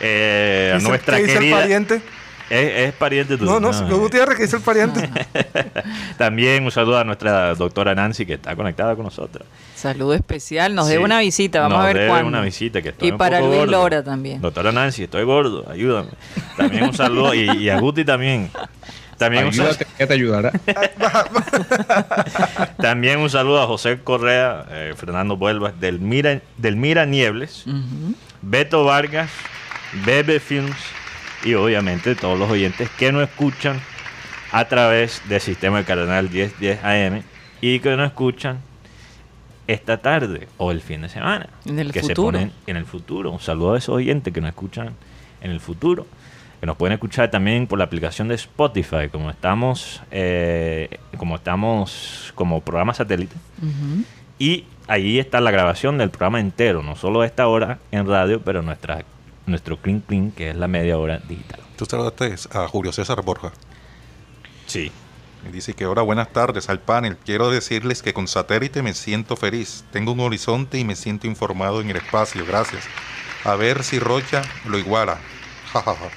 eh, a ¿Qué dice- nuestra qué dice el querida... pariente? Es, es pariente tuyo. No, no, no, Gutiérrez, que dice el pariente. También un saludo a nuestra doctora Nancy que está conectada con nosotros. Saludo especial. Nos Sí. debe una visita. Vamos Nos a ver debe cuándo. una visita que estoy Y un para poco Luis gordo. Lora también. Doctora Nancy, estoy gordo, ayúdame. También un saludo y, y a Guti también. También un, sal- Ayúdate, que te ayudará. también un saludo a José Correa, eh, Fernando Vuelvas, del Mira, del Mira Niebles, Ujú. Beto Vargas, Bebe Films y obviamente todos los oyentes que nos escuchan a través del sistema del Cardenal 1010 AM y que nos escuchan esta tarde o el fin de semana. En el que se futuro. ponen en el futuro. Un saludo a esos oyentes que nos escuchan en el futuro. Que nos pueden escuchar también por la aplicación de Spotify, como estamos, eh, como estamos como programa satélite. Y ahí está la grabación del programa entero, no solo esta hora en radio, pero nuestra, nuestro clean clean, que es la media hora digital. Tú saludaste a Julio César Borja. Sí. Y dice que ahora buenas tardes al panel. Quiero decirles que con satélite me siento feliz. Tengo un horizonte y me siento informado en el espacio. Gracias. A ver si Rocha lo iguala. Ja, ja, ja.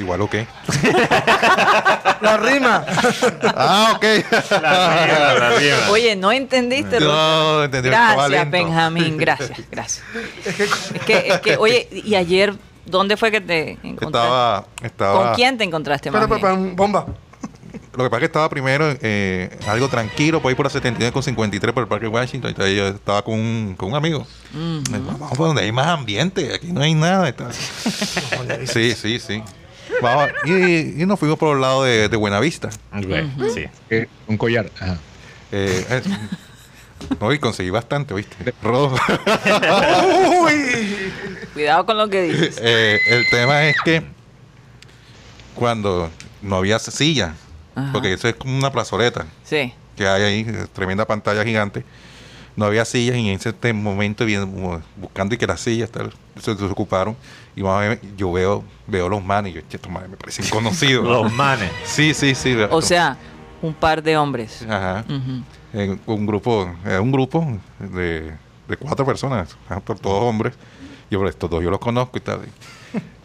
Igual o qué. La rima. ah, ok. La rima, la rima. Oye, ¿no entendiste? Rocha? no, entendí. Gracias. Benjamín, gracias, gracias. Es que, es que, oye, y ayer, ¿dónde fue que te encontraste? Estaba, estaba. ¿Con quién te encontraste más bien? espera, bomba. Lo que pasa es que estaba primero eh, algo tranquilo, por ahí por la 79 con 53 por el Parque Washington. Entonces yo estaba con un, con un amigo. Dijo, Vamos por donde hay más ambiente, aquí no hay nada. sí, sí, sí. Vamos, y, y nos fuimos por el lado de, de Buenavista. Sí. Eh, un collar. Ajá. Eh, eh, no, y conseguí bastante, ¿viste? Rodo. Uy. Cuidado con lo que dices. Eh, el tema es que cuando no había silla, Ajá. porque eso es como una plazoleta Sí. que hay ahí, tremenda pantalla gigante, no había sillas y en ese momento buscando y que las sillas tal, se desocuparon y más o menos yo veo veo los manes y yo, che, estos manes me parecen conocidos. Los manes. sí, sí, sí. O sea, un par de hombres. Ajá. En un grupo, era un grupo de, de cuatro personas, todos hombres. Yo, pero estos dos yo los conozco y tal.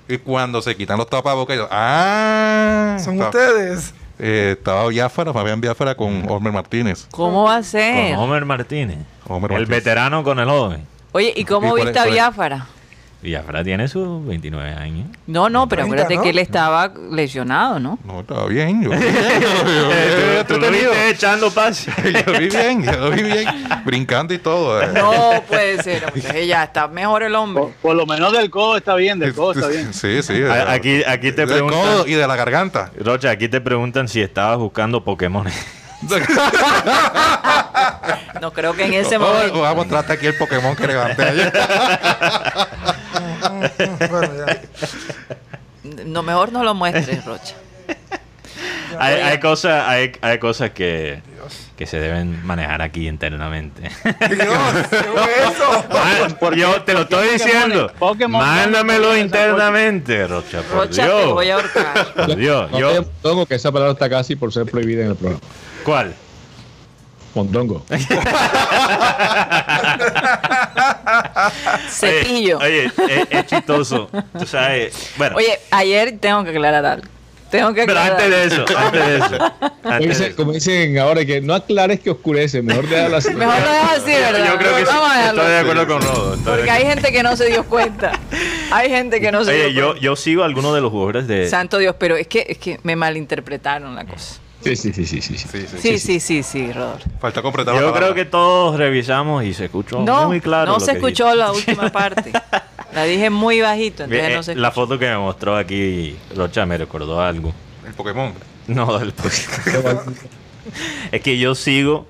Y cuando se quitan los tapabocas, yo, ¡ah! Son Estaba- ustedes. eh, estaba Biafara, Fabián Biafara con Homer Martínez. ¿Cómo va a ser? Con Homer Martínez. Homer el Martínez. veterano con el joven. Oye, ¿y cómo Y viste a por- Biafara? Biafra tiene sus 29 años. No, no, pero 30, acuérdate ¿no? que él estaba lesionado, ¿no? No, estaba bien. Yo, yo, yo- yo- Eh, tú, tú lo entretenido. viste echando pase. Yo vi bien, yo vi bien, brincando y todo. eh. No puede ser, hombre. Ya está mejor el hombre. por lo menos del codo está bien, del codo está bien. Sí, sí. A- aquí- aquí te Del preguntan- codo y de la garganta. Rocha, aquí te preguntan si estabas buscando Pokémon. No creo que en ese momento. Vamos a mostrarte aquí el Pokémon que levanté ayer. Bueno, ya. No, mejor no lo muestres, Rocha. hay, hay cosas hay, hay cosas que, que se deben manejar aquí internamente. Dios, ¿qué fue eso? ¿Por qué? yo te lo estoy diciendo. Pokémon- Mándamelo Pokémon- internamente, Rocha. Por Rocha, Dios. te voy a ahorcar. Por Dios. No Yo, te mondongo, que esa palabra está casi por ser prohibida en el programa. ¿Cuál? Mondongo. Cepillo. Oye, oye, es, es chistoso. Tú sabes. Bueno, Oye, ayer tengo que aclarar algo. Tengo que pero aclarar. antes de eso, antes de eso. Como antes de dicen, eso. como dicen ahora que no aclares que oscurece, mejor déjalo así. Mejor lo dejas así, ¿verdad? Yo creo que sí, Vamos a dejarlo estoy de acuerdo con Rodo. Porque hay gente que no se dio cuenta. Hay gente que no se Oye, dio yo, cuenta. yo sigo algunos de los jugadores de. Santo Dios, pero es que, es que me malinterpretaron la cosa. Sí, sí, sí, sí, sí. sí. Sí, sí. Sí, sí, Rodolfo. Falta completar Yo creo que todos revisamos y se escuchó No, muy claro. no lo se que escuchó dije. la última parte. La dije muy bajito, entonces Eh, no se La foto que me mostró aquí Rocha me recordó algo. El Pokémon. No, del es que yo sigo,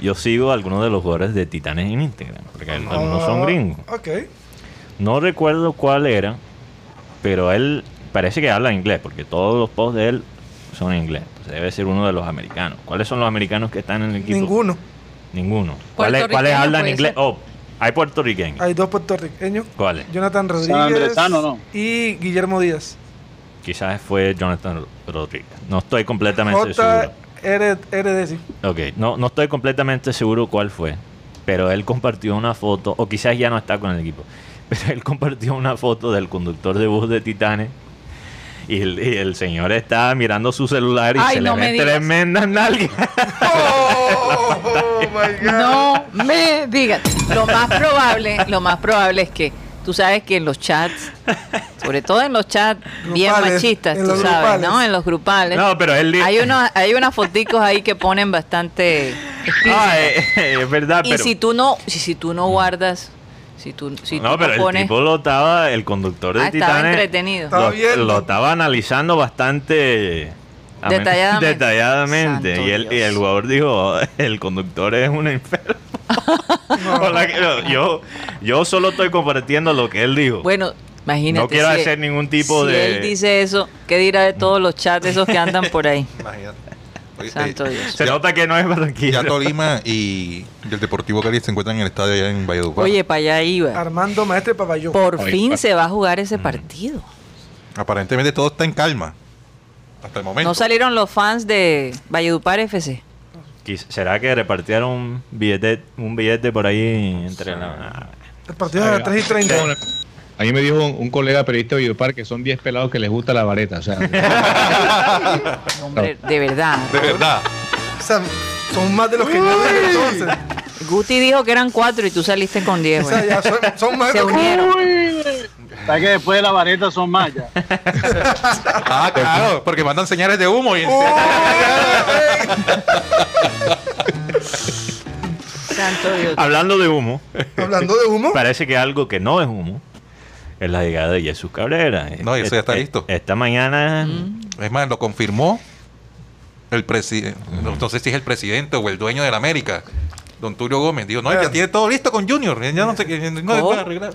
yo sigo a algunos de los jugadores de Titanes en Instagram, porque algunos son gringos. Ah, Ok. No recuerdo cuál era, pero él parece que habla inglés, porque todos los posts de él son en inglés. Entonces debe ser uno de los americanos. ¿Cuáles son los americanos que están en el equipo? Ninguno. Ninguno. ¿Cuáles, cuáles hablan inglés? ser. Oh, hay puertorriqueños. Hay dos puertorriqueños. ¿Cuáles? Jonathan Rodríguez y Guillermo Díaz. Quizás fue Jonathan Rodríguez. No estoy completamente seguro. JRD, sí. Ok, no, no estoy completamente seguro cuál fue, pero él compartió una foto, o quizás ya no está con el equipo, pero él compartió una foto del conductor de bus de Titanes y el, y el señor está mirando su celular y Ay, se no le ven digas. tremendas nalgas. Oh, my God. No me digas. Lo más probable, lo más probable es que tú sabes que en los chats, sobre todo en los chats bien machistas, tú sabes, grupales. ¿no? En los grupales. No, pero él hay unos, hay unas foticos ahí que ponen bastante. Ah, eh, es verdad, y pero... si tú no, si, si tú no guardas, si tú, si no, tú pero no el pones, tipo lo estaba, el conductor de ah, estaba Titanes... entretenido. Estaba lo, viendo. lo estaba analizando bastante amen- Detalladamente. detalladamente. Y, el, y el jugador dijo el conductor es un enfermo que- yo yo solo estoy compartiendo lo que él dijo Bueno, imagínate. No quiero si- hacer ningún tipo si de- él dice eso, ¿qué dirá de todos los chats esos que andan por ahí? Imagínate. Santo eh, Dios. se nota que no es Ya barranquilla Tolima y el Deportivo Cali se encuentran en el estadio allá en Valledupar. Oye, para allá iba. Armando Maestre Papayón. Por Ay, fin pa- se va a jugar ese partido. Aparentemente todo está en calma. Hasta el momento. No salieron los fans de Valledupar FC. Será que repartieron un billete un billete por ahí entre la El partido es a las 3 y 30. A mí me dijo un, un colega periodista de Videopar que son 10 pelados que les gusta la vareta. O sea, Hombre, de verdad. De verdad. O sea, son más de los que yo entonces. Guti dijo que eran cuatro y tú saliste con diez. O sea, güey. ya son, son más de los que unieron. ¿Sabes que después de la vareta son más ya? Ah, claro, porque mandan señales de humo y Santo Dios. Hablando de humo, Hablando de humo, parece que algo que no es humo es la llegada de Jesús Cabrera. No, eso ya está Eh, listo. Esta mañana Es más, lo confirmó el presidente, no, no sé si es el presidente o el dueño de la América, don Tulio Gómez. Dijo, no, Ah. ya tiene todo listo con Junior, ya no sé qué, no puede arreglar.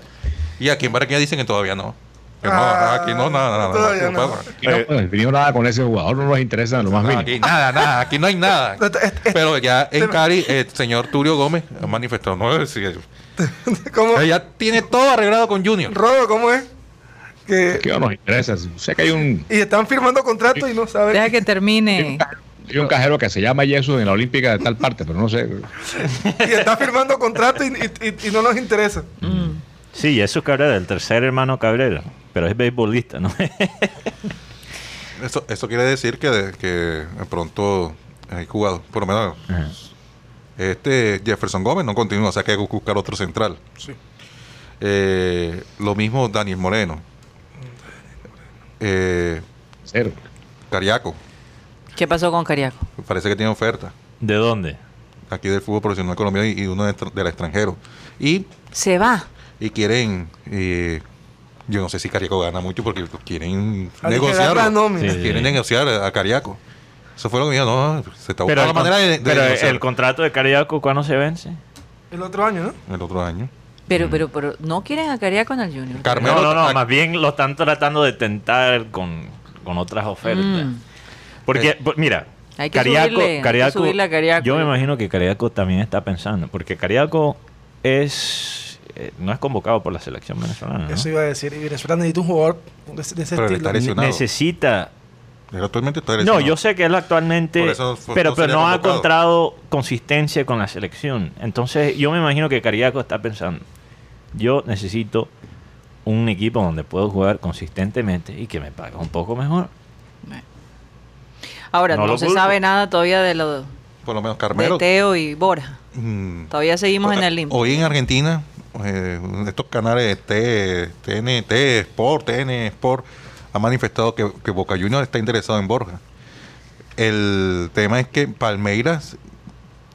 Y aquí en Barranquilla dicen que todavía no. Que no, Ah, aquí no, nada, nada. no. aquí no hemos definido nada con ese jugador, no nos interesa lo más No, mínimo. aquí nada, nada, aquí no hay nada. Este- este- Pero ya en Cari, el señor Tulio Gómez ha manifestado, no, sí, ¿cómo? ya tiene todo arreglado con Junior. Rodo, ¿cómo es? Que, no nos interesa. Sé que hay un, y están firmando contratos y no saben. Deja que termine. hay un cajero que se llama Jesús en la Olímpica de tal parte, pero no sé. Y están firmando contratos y, y- y- y no nos interesa. Sí, Jesús Cabrera, el tercer hermano Cabrera, pero es beisbolista, ¿no? Eso, eso quiere decir que, de- que pronto hay jugado, por lo menos. Este Jefferson Gómez no continúa, o sea que hay que buscar otro central. Sí. Eh, lo mismo Daniel Moreno. Eh, Cero. Cariaco, ¿Qué pasó con Cariaco? parece que tiene oferta ¿De dónde? aquí del fútbol profesional colombiano y, y uno de del extranjero. Y, Se va. y quieren, eh, yo no sé si Cariaco gana mucho porque quieren negociar. nómina. Sí. Quieren negociar a Cariaco. Eso fue lo que me dijo, no, se está buscando la manera de, de pero negociar el contrato de Cariaco, ¿cuándo se vence? El otro año, ¿no? el otro año. Pero, pero, pero, no quieren a Cariaco en el Junior. Carmelo, no, no, no, más bien lo están tratando de tentar con, con otras ofertas. Mm. Porque, Eh, pues, mira, Hay que Cariaco, subirle, hay que Cariaco- subirle a Cariaco. yo me imagino que Cariaco también está pensando, porque Cariaco es eh, no es convocado por la selección venezolana. ¿no? Eso iba a decir. Y Venezuela necesita un jugador de, ese- de ese estilo. está lesionado. Necesita Él actualmente está No, yo sé que él actualmente, Por eso fue- pero, no pero no ha encontrado consistencia con la selección. Entonces, yo me imagino que Cariaco está pensando, yo necesito un equipo donde puedo jugar consistentemente y que me pague un poco mejor. Ahora, No se culpo. sabe nada todavía de lo Por lo menos de Carmelo. Teo y Borja. mm, Todavía seguimos en el limbo. Hoy en Argentina, eh, estos canales T, TNT Sport, TN Sport, han manifestado que, que Boca Juniors está interesado en Borja. El tema es que Palmeiras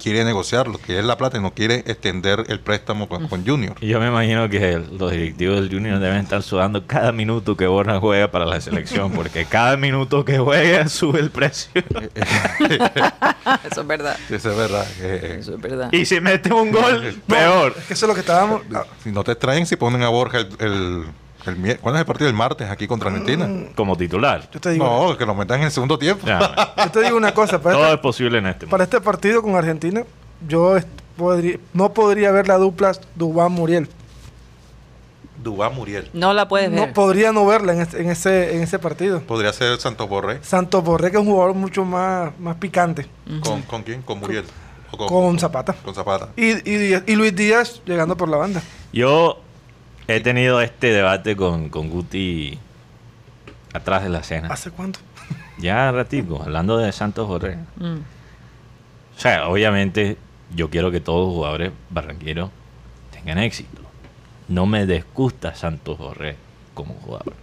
quiere negociarlo, quiere la plata y no quiere extender el préstamo con, con Junior. Y yo me imagino que el- los directivos del Junior deben estar sudando cada minuto que Borja juega para la selección, porque cada minuto que juega sube el precio. Eso es verdad. Eso es verdad. eh, Eso es verdad. y si mete un gol, peor. Es que eso es lo que estábamos. si no te extraen si ponen a Borja el, el, el ¿Cuándo es el partido? El martes aquí contra Argentina. Como titular. Yo te digo, No, que lo metan en el segundo tiempo. Ya, yo te digo una cosa. Para todo este, es posible en este para momento. este partido con Argentina, yo podría- no podría ver la dupla Dubán-Muriel. Dubán Muriel. No la puedes ver. No podría no verla en, este- en ese, en ese partido. Podría ser Santos Borré. Santos Borré, que es un jugador mucho más, más picante. ¿Con, ¿Con quién? Con Muriel. O Con Zapata. Con Zapata. Y, y, Díaz- y Luis Díaz llegando por la banda. Yo he tenido este debate con, con Guti atrás de la cena. ¿Hace cuánto? Ya ratico, hablando de Santos Borré. Mm. O sea, obviamente yo quiero que todos los jugadores barranqueros tengan éxito. No me disgusta Santos Borré como jugador.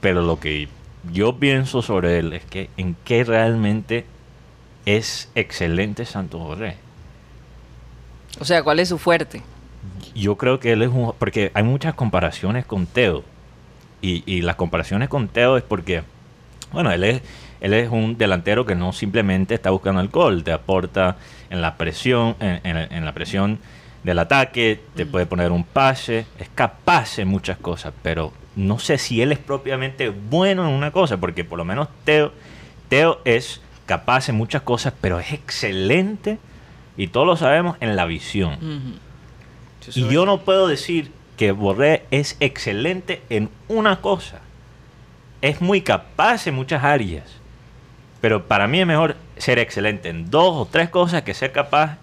Pero lo que yo pienso sobre él es que en qué realmente es excelente Santos Borré. O sea, ¿cuál es su fuerte? Yo creo que él es un... Porque hay muchas comparaciones con Teo. Y, y las comparaciones con Teo es porque, bueno, él es, él es un delantero que no simplemente está buscando el gol, te aporta en la presión, en, en- en la presión del ataque, te puede poner un pase, es capaz en muchas cosas, pero no sé si él es propiamente bueno en una cosa, porque por lo menos Teo, Teo es capaz en muchas cosas, pero es excelente, y todos lo sabemos, en la visión. Ujú. Y yo no puedo decir que Borré es excelente en una cosa. Es muy capaz en muchas áreas. Pero para mí es mejor ser excelente en dos o tres cosas que ser capaz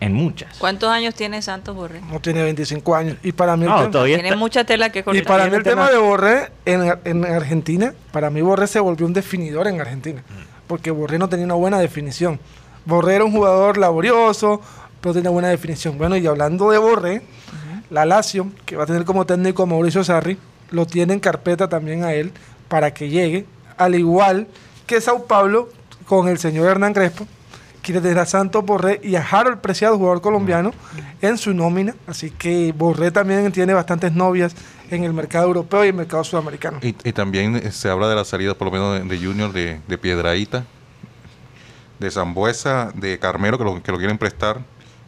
en muchas. ¿Cuántos años tiene Santos Borré? No tiene 25 años. Y para mí el No, tema- todavía Tiene mucha tela que Y cortar. para mí el el tema- tema de Borré en, en Argentina, para mí Borré se volvió un definidor en Argentina, porque Borré no tenía una buena definición. Borré era un jugador laborioso, pero tenía buena definición. Bueno, y hablando de Borré, la Lazio, que va a tener como técnico a Mauricio Sarri, lo tiene en carpeta también a él para que llegue, al igual que Sao Paulo con el señor Hernán Crespo, quiere tener a Santos Borré y a Harold Preciado, jugador colombiano, en su nómina. Así que Borré también tiene bastantes novias en el mercado europeo y el mercado sudamericano. Y, y también eh, se habla de la salida, por lo menos, de, de Junior de, de Piedraíta, de Zambuesa, de Carmelo, que lo, que lo quieren prestar,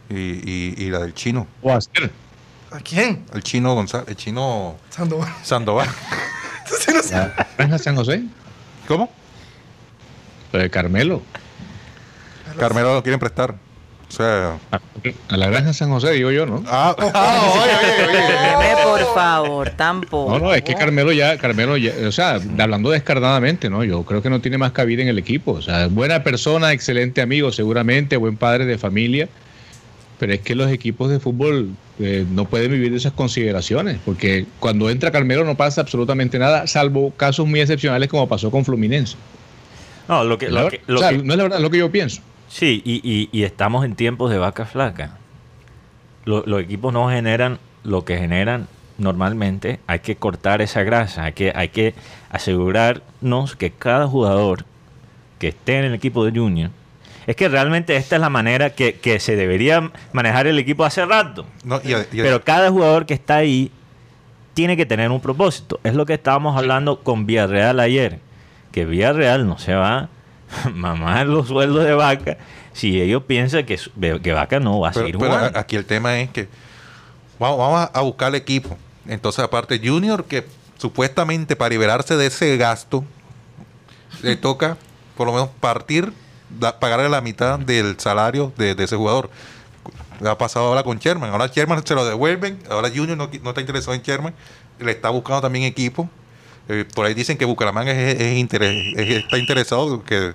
y, y- y la del chino, O hacer. ¿A quién? el chino González, el chino Sandoval. Sandoval. Sí, no sé. La Granja San José. ¿Cómo? Lo de Carmelo. Carmelo lo quieren prestar. O sea. A, la Granja San José, digo yo, ¿no? Ah, ah, oye, oye, por favor, tampoco. No, no, es que Carmelo ya, Carmelo ya, o sea, hablando descarnadamente, ¿no? Yo creo que no tiene más cabida en el equipo. O sea, buena persona, excelente amigo, seguramente, buen padre de familia. Pero es que los equipos de fútbol eh, no pueden vivir de esas consideraciones, porque cuando entra Carmelo no pasa absolutamente nada, salvo casos muy excepcionales como pasó con Fluminense. No, lo que, La lo ver- que- lo o sea, que- no es la verdad lo que yo pienso. Sí, y, y- y estamos en tiempos de vaca flaca. Lo- los equipos no generan lo que generan normalmente. Hay que cortar esa grasa. Hay que, hay que asegurarnos que cada jugador que esté en el equipo de Junior. Es que realmente esta es la manera que, que se debería manejar el equipo hace rato. No, Pero cada jugador que está ahí tiene que tener un propósito. Es lo que estábamos hablando con Villarreal ayer. Que Villarreal no se va a mamar los sueldos de vaca si ellos piensan que, que vaca no va a pero- seguir pero jugando. aquí el tema es que vamos, vamos a buscar el equipo. Entonces, aparte, Junior, que supuestamente para liberarse de ese gasto, le toca por lo menos partir, da- pagarle la mitad del salario de, de ese jugador. Ha pasado ahora con Sherman. Ahora Sherman se lo devuelven. Ahora Junior no, no está interesado en Sherman. Le está buscando también equipo. Eh, por ahí dicen que Bucaramanga es, es interes- es- está interesado. que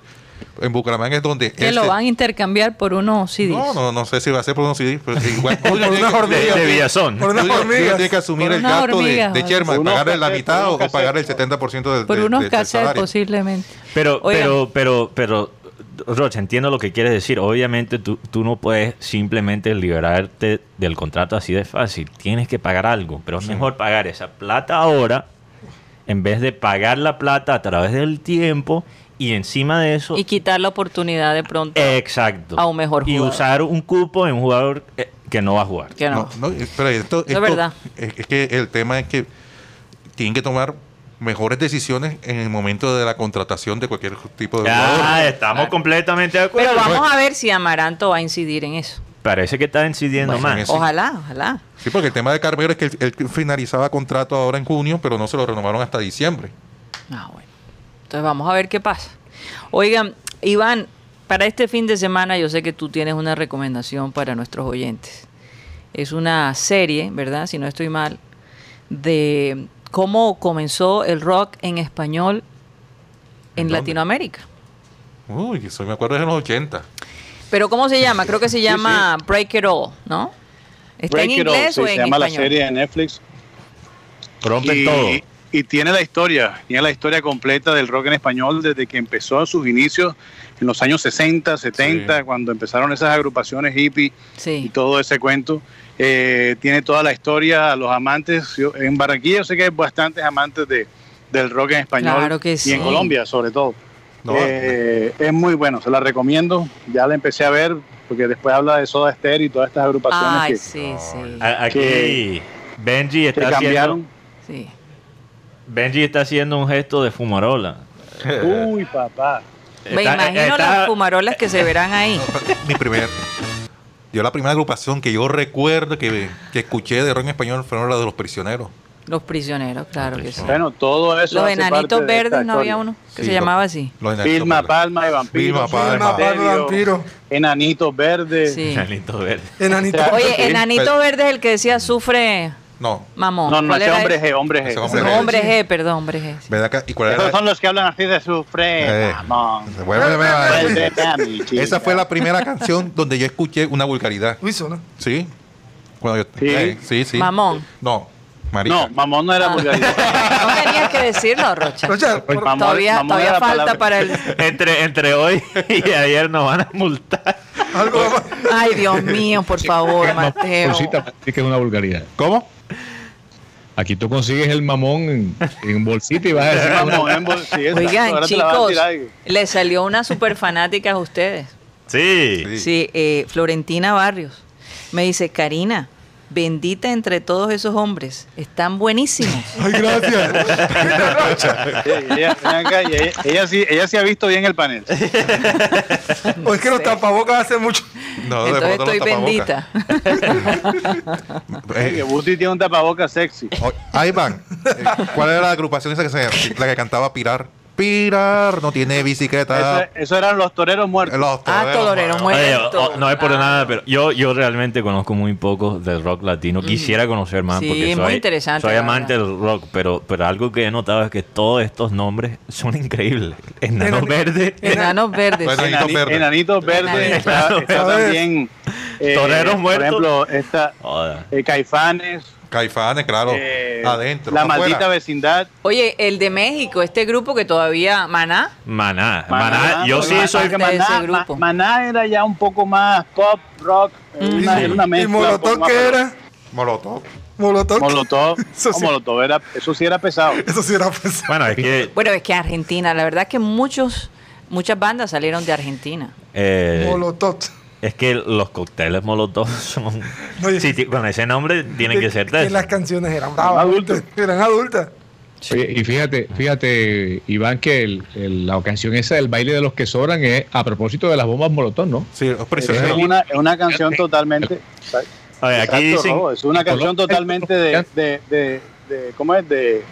En Bucaramanga es donde... Que lo van a intercambiar por unos CDs. no, no, no sé si va a ser por unos CD, pero igual. Por que- hormigas. de, de Villazón. Por Junior hormigas. tiene que asumir el gasto de, de. Sherman, pagarle la mitad o, unos o pagar el 70% del, por del- unos cassettes posiblemente. Pero, pero, pero, pero, Rocha, entiendo lo que quieres decir. Obviamente tú, tú no puedes simplemente liberarte del contrato así de fácil. Tienes que pagar algo, pero es mejor pagar esa plata ahora en vez de pagar la plata a través del tiempo y encima de eso... Y quitar la oportunidad de pronto. Exacto. a un mejor Y jugador. usar un cupo en un jugador eh, que no va a jugar. que no. No, no, pero esto, es esto- verdad. Es, es que el tema es que tienen que tomar mejores decisiones en el momento de la contratación de cualquier tipo de jugador. Ah, estamos completamente de acuerdo. Pero vamos a ver si Amaranto va a incidir en eso. Parece que está incidiendo Bueno, en más. Ojalá, ojalá. Sí, porque el tema de Carmelo es que él, él finalizaba contrato ahora en junio, pero no se lo renovaron hasta diciembre. Ah, bueno. Entonces vamos a ver qué pasa. Oigan, Iván, para este fin de semana yo sé que tú tienes una recomendación para nuestros oyentes. Es una serie, ¿verdad? Si no estoy mal, de cómo comenzó el rock en español en ¿En? Latinoamérica. Uy, eso me acuerdo de los 80. Pero ¿cómo se llama? Creo que se Sí, llama Break It All, ¿no? ¿Está Break en It All, inglés sí, o se en llama la español? serie de Netflix. Rompen y, todo. y tiene la historia, tiene la historia completa del rock en español desde que empezó a sus inicios en los años 60, 70, Sí. cuando empezaron esas agrupaciones hippie y Sí. todo ese cuento. Eh, tiene toda la historia, a los amantes. yo- en Barranquilla yo sé que hay bastantes amantes de, del rock en español Claro que y sí. en Colombia sobre todo. No, Eh, es muy bueno, se la recomiendo. Ya la empecé a ver porque después habla de Soda Stereo y todas estas agrupaciones Ay, que, sí, sí. Aquí que- Benji que está cambiaron. haciendo sí. Benji está haciendo un gesto de fumarola. Uy, papá. Me Está- imagino está- las fumarolas que se verán ahí. Mi primer. Yo la primera agrupación que yo recuerdo que, que escuché de rock en español fueron las de los prisioneros. Los prisioneros, claro que sí. Bueno, todo eso. Los hace enanitos parte de esta verdes, ¿no había uno que Sí, se lo- llamaba así? Los enanitos Vilma verdes. Palma y Vampiros. Vilma Palma. Vampiro. Enanitos verdes. Sí. Enanito verde. Enanito. Oye, Enanito pero- Verde es el que decía sufre, No. Mamón. No, no, ¿Cuál ese hombre ese? G, hombre Ese G. hombre No, G. hombre G, perdón, hombre G. sí. ¿Verdad que- ¿Y cuál Esos era? son los que hablan así de su Eh, mamón. A. Esa fue la primera canción donde yo escuché una vulgaridad. Uy, suena. ¿Sí? Cuando yo, Sí. Eh, sí, sí. Mamón. No, marica. No, mamón no era Ah. vulgaridad. No tenías que decirlo, Rocha. Rocha, por- Mamón- Todavía, mamón todavía falta palabra. para el... Entre, entre hoy y ayer nos van a multar. algo va- Ay, Dios mío, por favor, Mateo. Sí que es una vulgaridad. ¿Cómo? Aquí tú consigues el mamón en, en bolsita y vas a decir Mamón, en bol- sí, exacto, Oigan, chicos, le salió una super fanática a ustedes. Sí. Sí. Sí, eh, Florentina Barrios. Me dice, Karina, bendita entre todos esos hombres. Están buenísimos. Ay, gracias. Ella, ella, ella sí, ella sí ha visto bien el panel. o es que los tapabocas hace mucho. No, de Entonces estoy bendita. Eh, Busti tiene un tapabocas sexy. ahí van. Eh, ¿Cuál era la agrupación esa que se, la que cantaba Pirar? Pirar no tiene Eso, bicicleta. eso eran los toreros muertos. Los Ah, toreros muertos. Oye, o- no es por claro. nada, pero yo, yo realmente conozco muy poco del rock latino. Quisiera conocer más Sí, porque muy soy, interesante, soy amante del rock, pero, pero algo que he notado es que todos estos nombres son increíbles. Enano Enani- Verde, Enanos verdes. Enanitos Enani- verdes. Enanitos verdes. Enanitos. Está, está también. eh, Toreros muertos. Por ejemplo, está Joda. eh, Caifanes. Caifanes, claro. eh, adentro. La afuera. maldita vecindad. Oye, el de México, este grupo que todavía, Maná, Maná, Maná, yo porque sí Maná- soy parte de ese Maná, grupo. Ma- Maná era ya un poco más pop, rock. eh, Una, y, era una y mezcla. poco Molotov, ¿qué era? Molotov. Molotov. Molotov. Eso sí. Molotov era, eso sí era pesado. Eso sí era pesado. Bueno, es que Bueno, es que Argentina, la verdad es que muchos, muchas bandas salieron de Argentina. eh, Molotov. Es que los cócteles Molotov son No, sí, con ese nombre tienen que ser Que de las canciones eran bravas. adultos. Eran adultas. Oye, y fíjate, fíjate, Iván, que el- el- la ocasión esa del baile de los que sobran es a propósito de las bombas molotov, ¿no? Sí, los Es prisioneros. una, es una canción totalmente. Oye, aquí Exacto, dicen Robo, es una canción totalmente de, de, de, de- ¿cómo es? De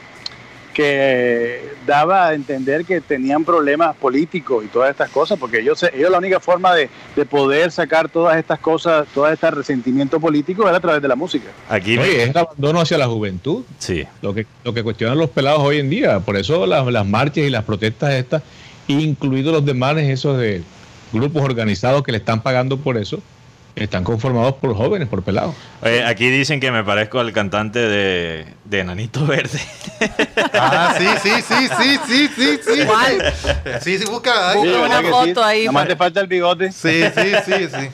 que daba a entender que tenían problemas políticos y todas estas cosas, porque ellos, ellos la única forma de, de poder sacar todas estas cosas, todo este resentimiento político era a través de la música. aquí Oye, es el abandono hacia la juventud, sí. lo que, lo que cuestionan los pelados hoy en día. Por eso las, las marchas y las protestas estas, incluidos los demás, esos de grupos organizados que le están pagando por eso, están conformados por jóvenes, por pelados. Oye, aquí dicen que me parezco al cantante de, de Enanito Verde. Ah, sí, sí, sí, sí, sí, sí, sí. ¿Cuál? Sí, sí, busca ahí. Busca Sí, una ¿verdad que foto ahí Nada más para- te falta el bigote. Sí, sí, sí, sí.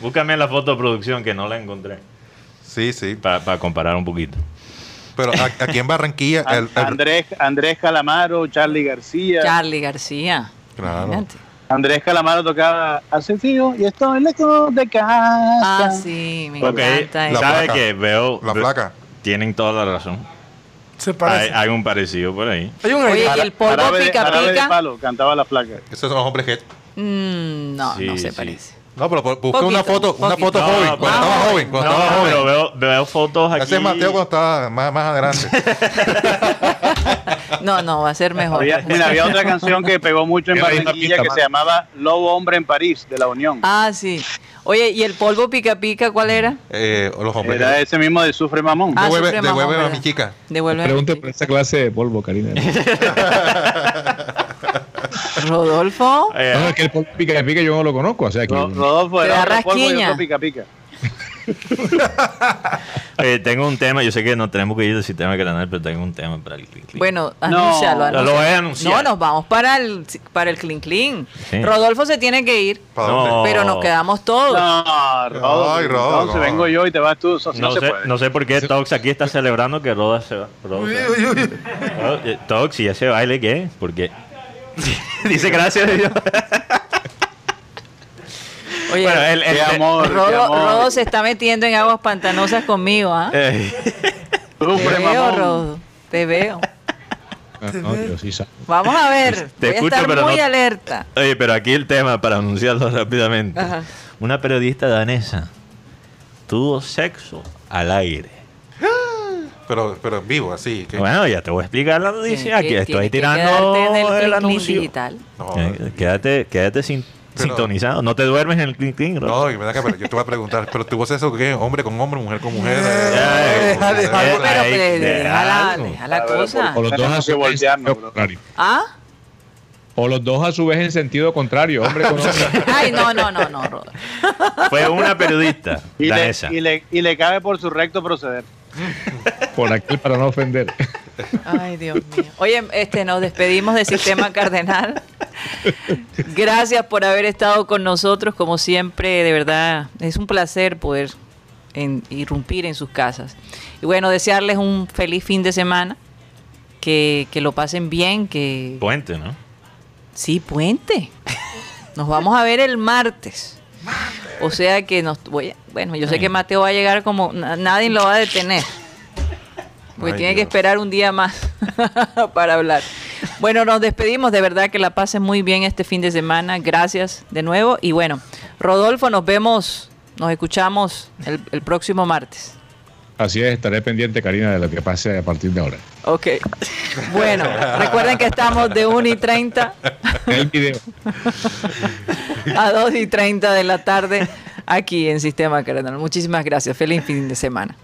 Búscame la foto de producción que no la encontré. Sí, sí. Para comparar un poquito. Pero a- aquí en Barranquilla, el, el- Andrés, Andrés Calamaro, Charlie García. Charlie García. Claro. Imagínate. Andrés Calamaro tocaba Hace frío y estoy lejos de casa. Ah, sí, me Ok, encanta. La. ¿sabe placa. que Veo. la placa. Tienen toda la razón. Se Hay, parece. hay un parecido por ahí. Hay un Oye, y el polvo Jarabe de- pica de pica. palo, cantaba la placa. Esos son los hombres que. Mm, no, Sí, no se sí. parece. No, pero bu- busca Poquito, una foto, una foto No, joven. no, Cuando no, estaba joven, cuando No, estaba joven. pero veo, veo fotos aquí. Ese es Mateo cuando estaba más, más adelante. No, no, va a ser mejor. Había, mira, había otra canción que pegó mucho en Barranquilla que se llamaba Lobo Hombre en París, de la Unión. Ah, sí. Oye, ¿y el polvo pica pica cuál era? Eh, los hombres Era ese mismo de Sufre Mamón. Ah, Devuelve, sufre mamón, devuelve a mi chica. Devuelve. Pregunte por esa clase de polvo, Karina. Rodolfo. Eh, No, es que el polvo pica pica yo no lo conozco, o sea que... Ro- Rodolfo Te era da otro polvo y rasquiña. otro pica pica. eh, tengo un tema, yo sé que no tenemos que ir del sistema canal, pero tengo un tema para el clic clic. Bueno, No. anúncialo, Lo anúncialo. voy a anunciar. No, nos vamos para el, para el clean clean. Sí. Rodolfo se tiene que ir, ¿Para No. pero nos quedamos todos. No, Rodolfo. Ay, Rodolfo. Entonces vengo yo y te vas tú. Sí no, no, se sé, puede. no sé por qué Tox aquí está celebrando que Roda se va. Roda Uy, se va. uy, uy. Eh, Tox, ¿y ese baile qué? Porque dice gracias a Dios. Oye, bueno, el, el- Qué amor, qué Rodo, amor. Rodo se está metiendo en aguas pantanosas conmigo, ¿ah? eh, Te veo, Mamón. Rodo. Te veo. Ah, no, sí Vamos a ver. Te Voy a escucho, estar pero muy no- alerta. oye, pero aquí el tema, para anunciarlo rápidamente. Ajá. Una periodista danesa tuvo sexo al aire. Pero, pero en vivo, así. Bueno, ya te voy a explicar la noticia. Aquí que- estoy tirando el anuncio. digital. No, Eh, Quédate, quédate sin- sintonizado. No te duermes en el clink clink, No, y me da que- pero yo te voy a preguntar, pero tu voz es eso qué? Hombre con hombre, mujer con mujer. Deja, la, A cosa. O los dos a que su vez contrario. ¿Ah? O los dos a su vez en sentido contrario, hombre con hombre. Ay, no, no, no, no. Fue una periodista, Y le, y, le, y le cabe por su recto proceder. Por aquel para no ofender. Ay, Dios mío. Oye, este, nos despedimos de Sistema Cardenal. Gracias por haber estado con nosotros, como siempre, de verdad, es un placer poder en- irrumpir en sus casas. Y bueno, desearles un feliz fin de semana, que, que lo pasen bien, que... Puente, ¿no? Sí, puente. Nos vamos a ver el martes. O sea que nos voy a- bueno, yo sé que Mateo va a llegar como na- nadie lo va a detener. Porque Ay, tiene que esperar un día más para hablar. Bueno, nos despedimos. De verdad que la pasen muy bien este fin de semana. Gracias de nuevo. Y bueno, Rodolfo, nos vemos, nos escuchamos el, el próximo martes. Así es, estaré pendiente, Karina, de lo que pase a partir de ahora. Ok. Bueno, recuerden que estamos de 1 y 30 El video. a 2 y 30 de la tarde aquí en Sistema Cardenal. Muchísimas gracias. Feliz fin de semana.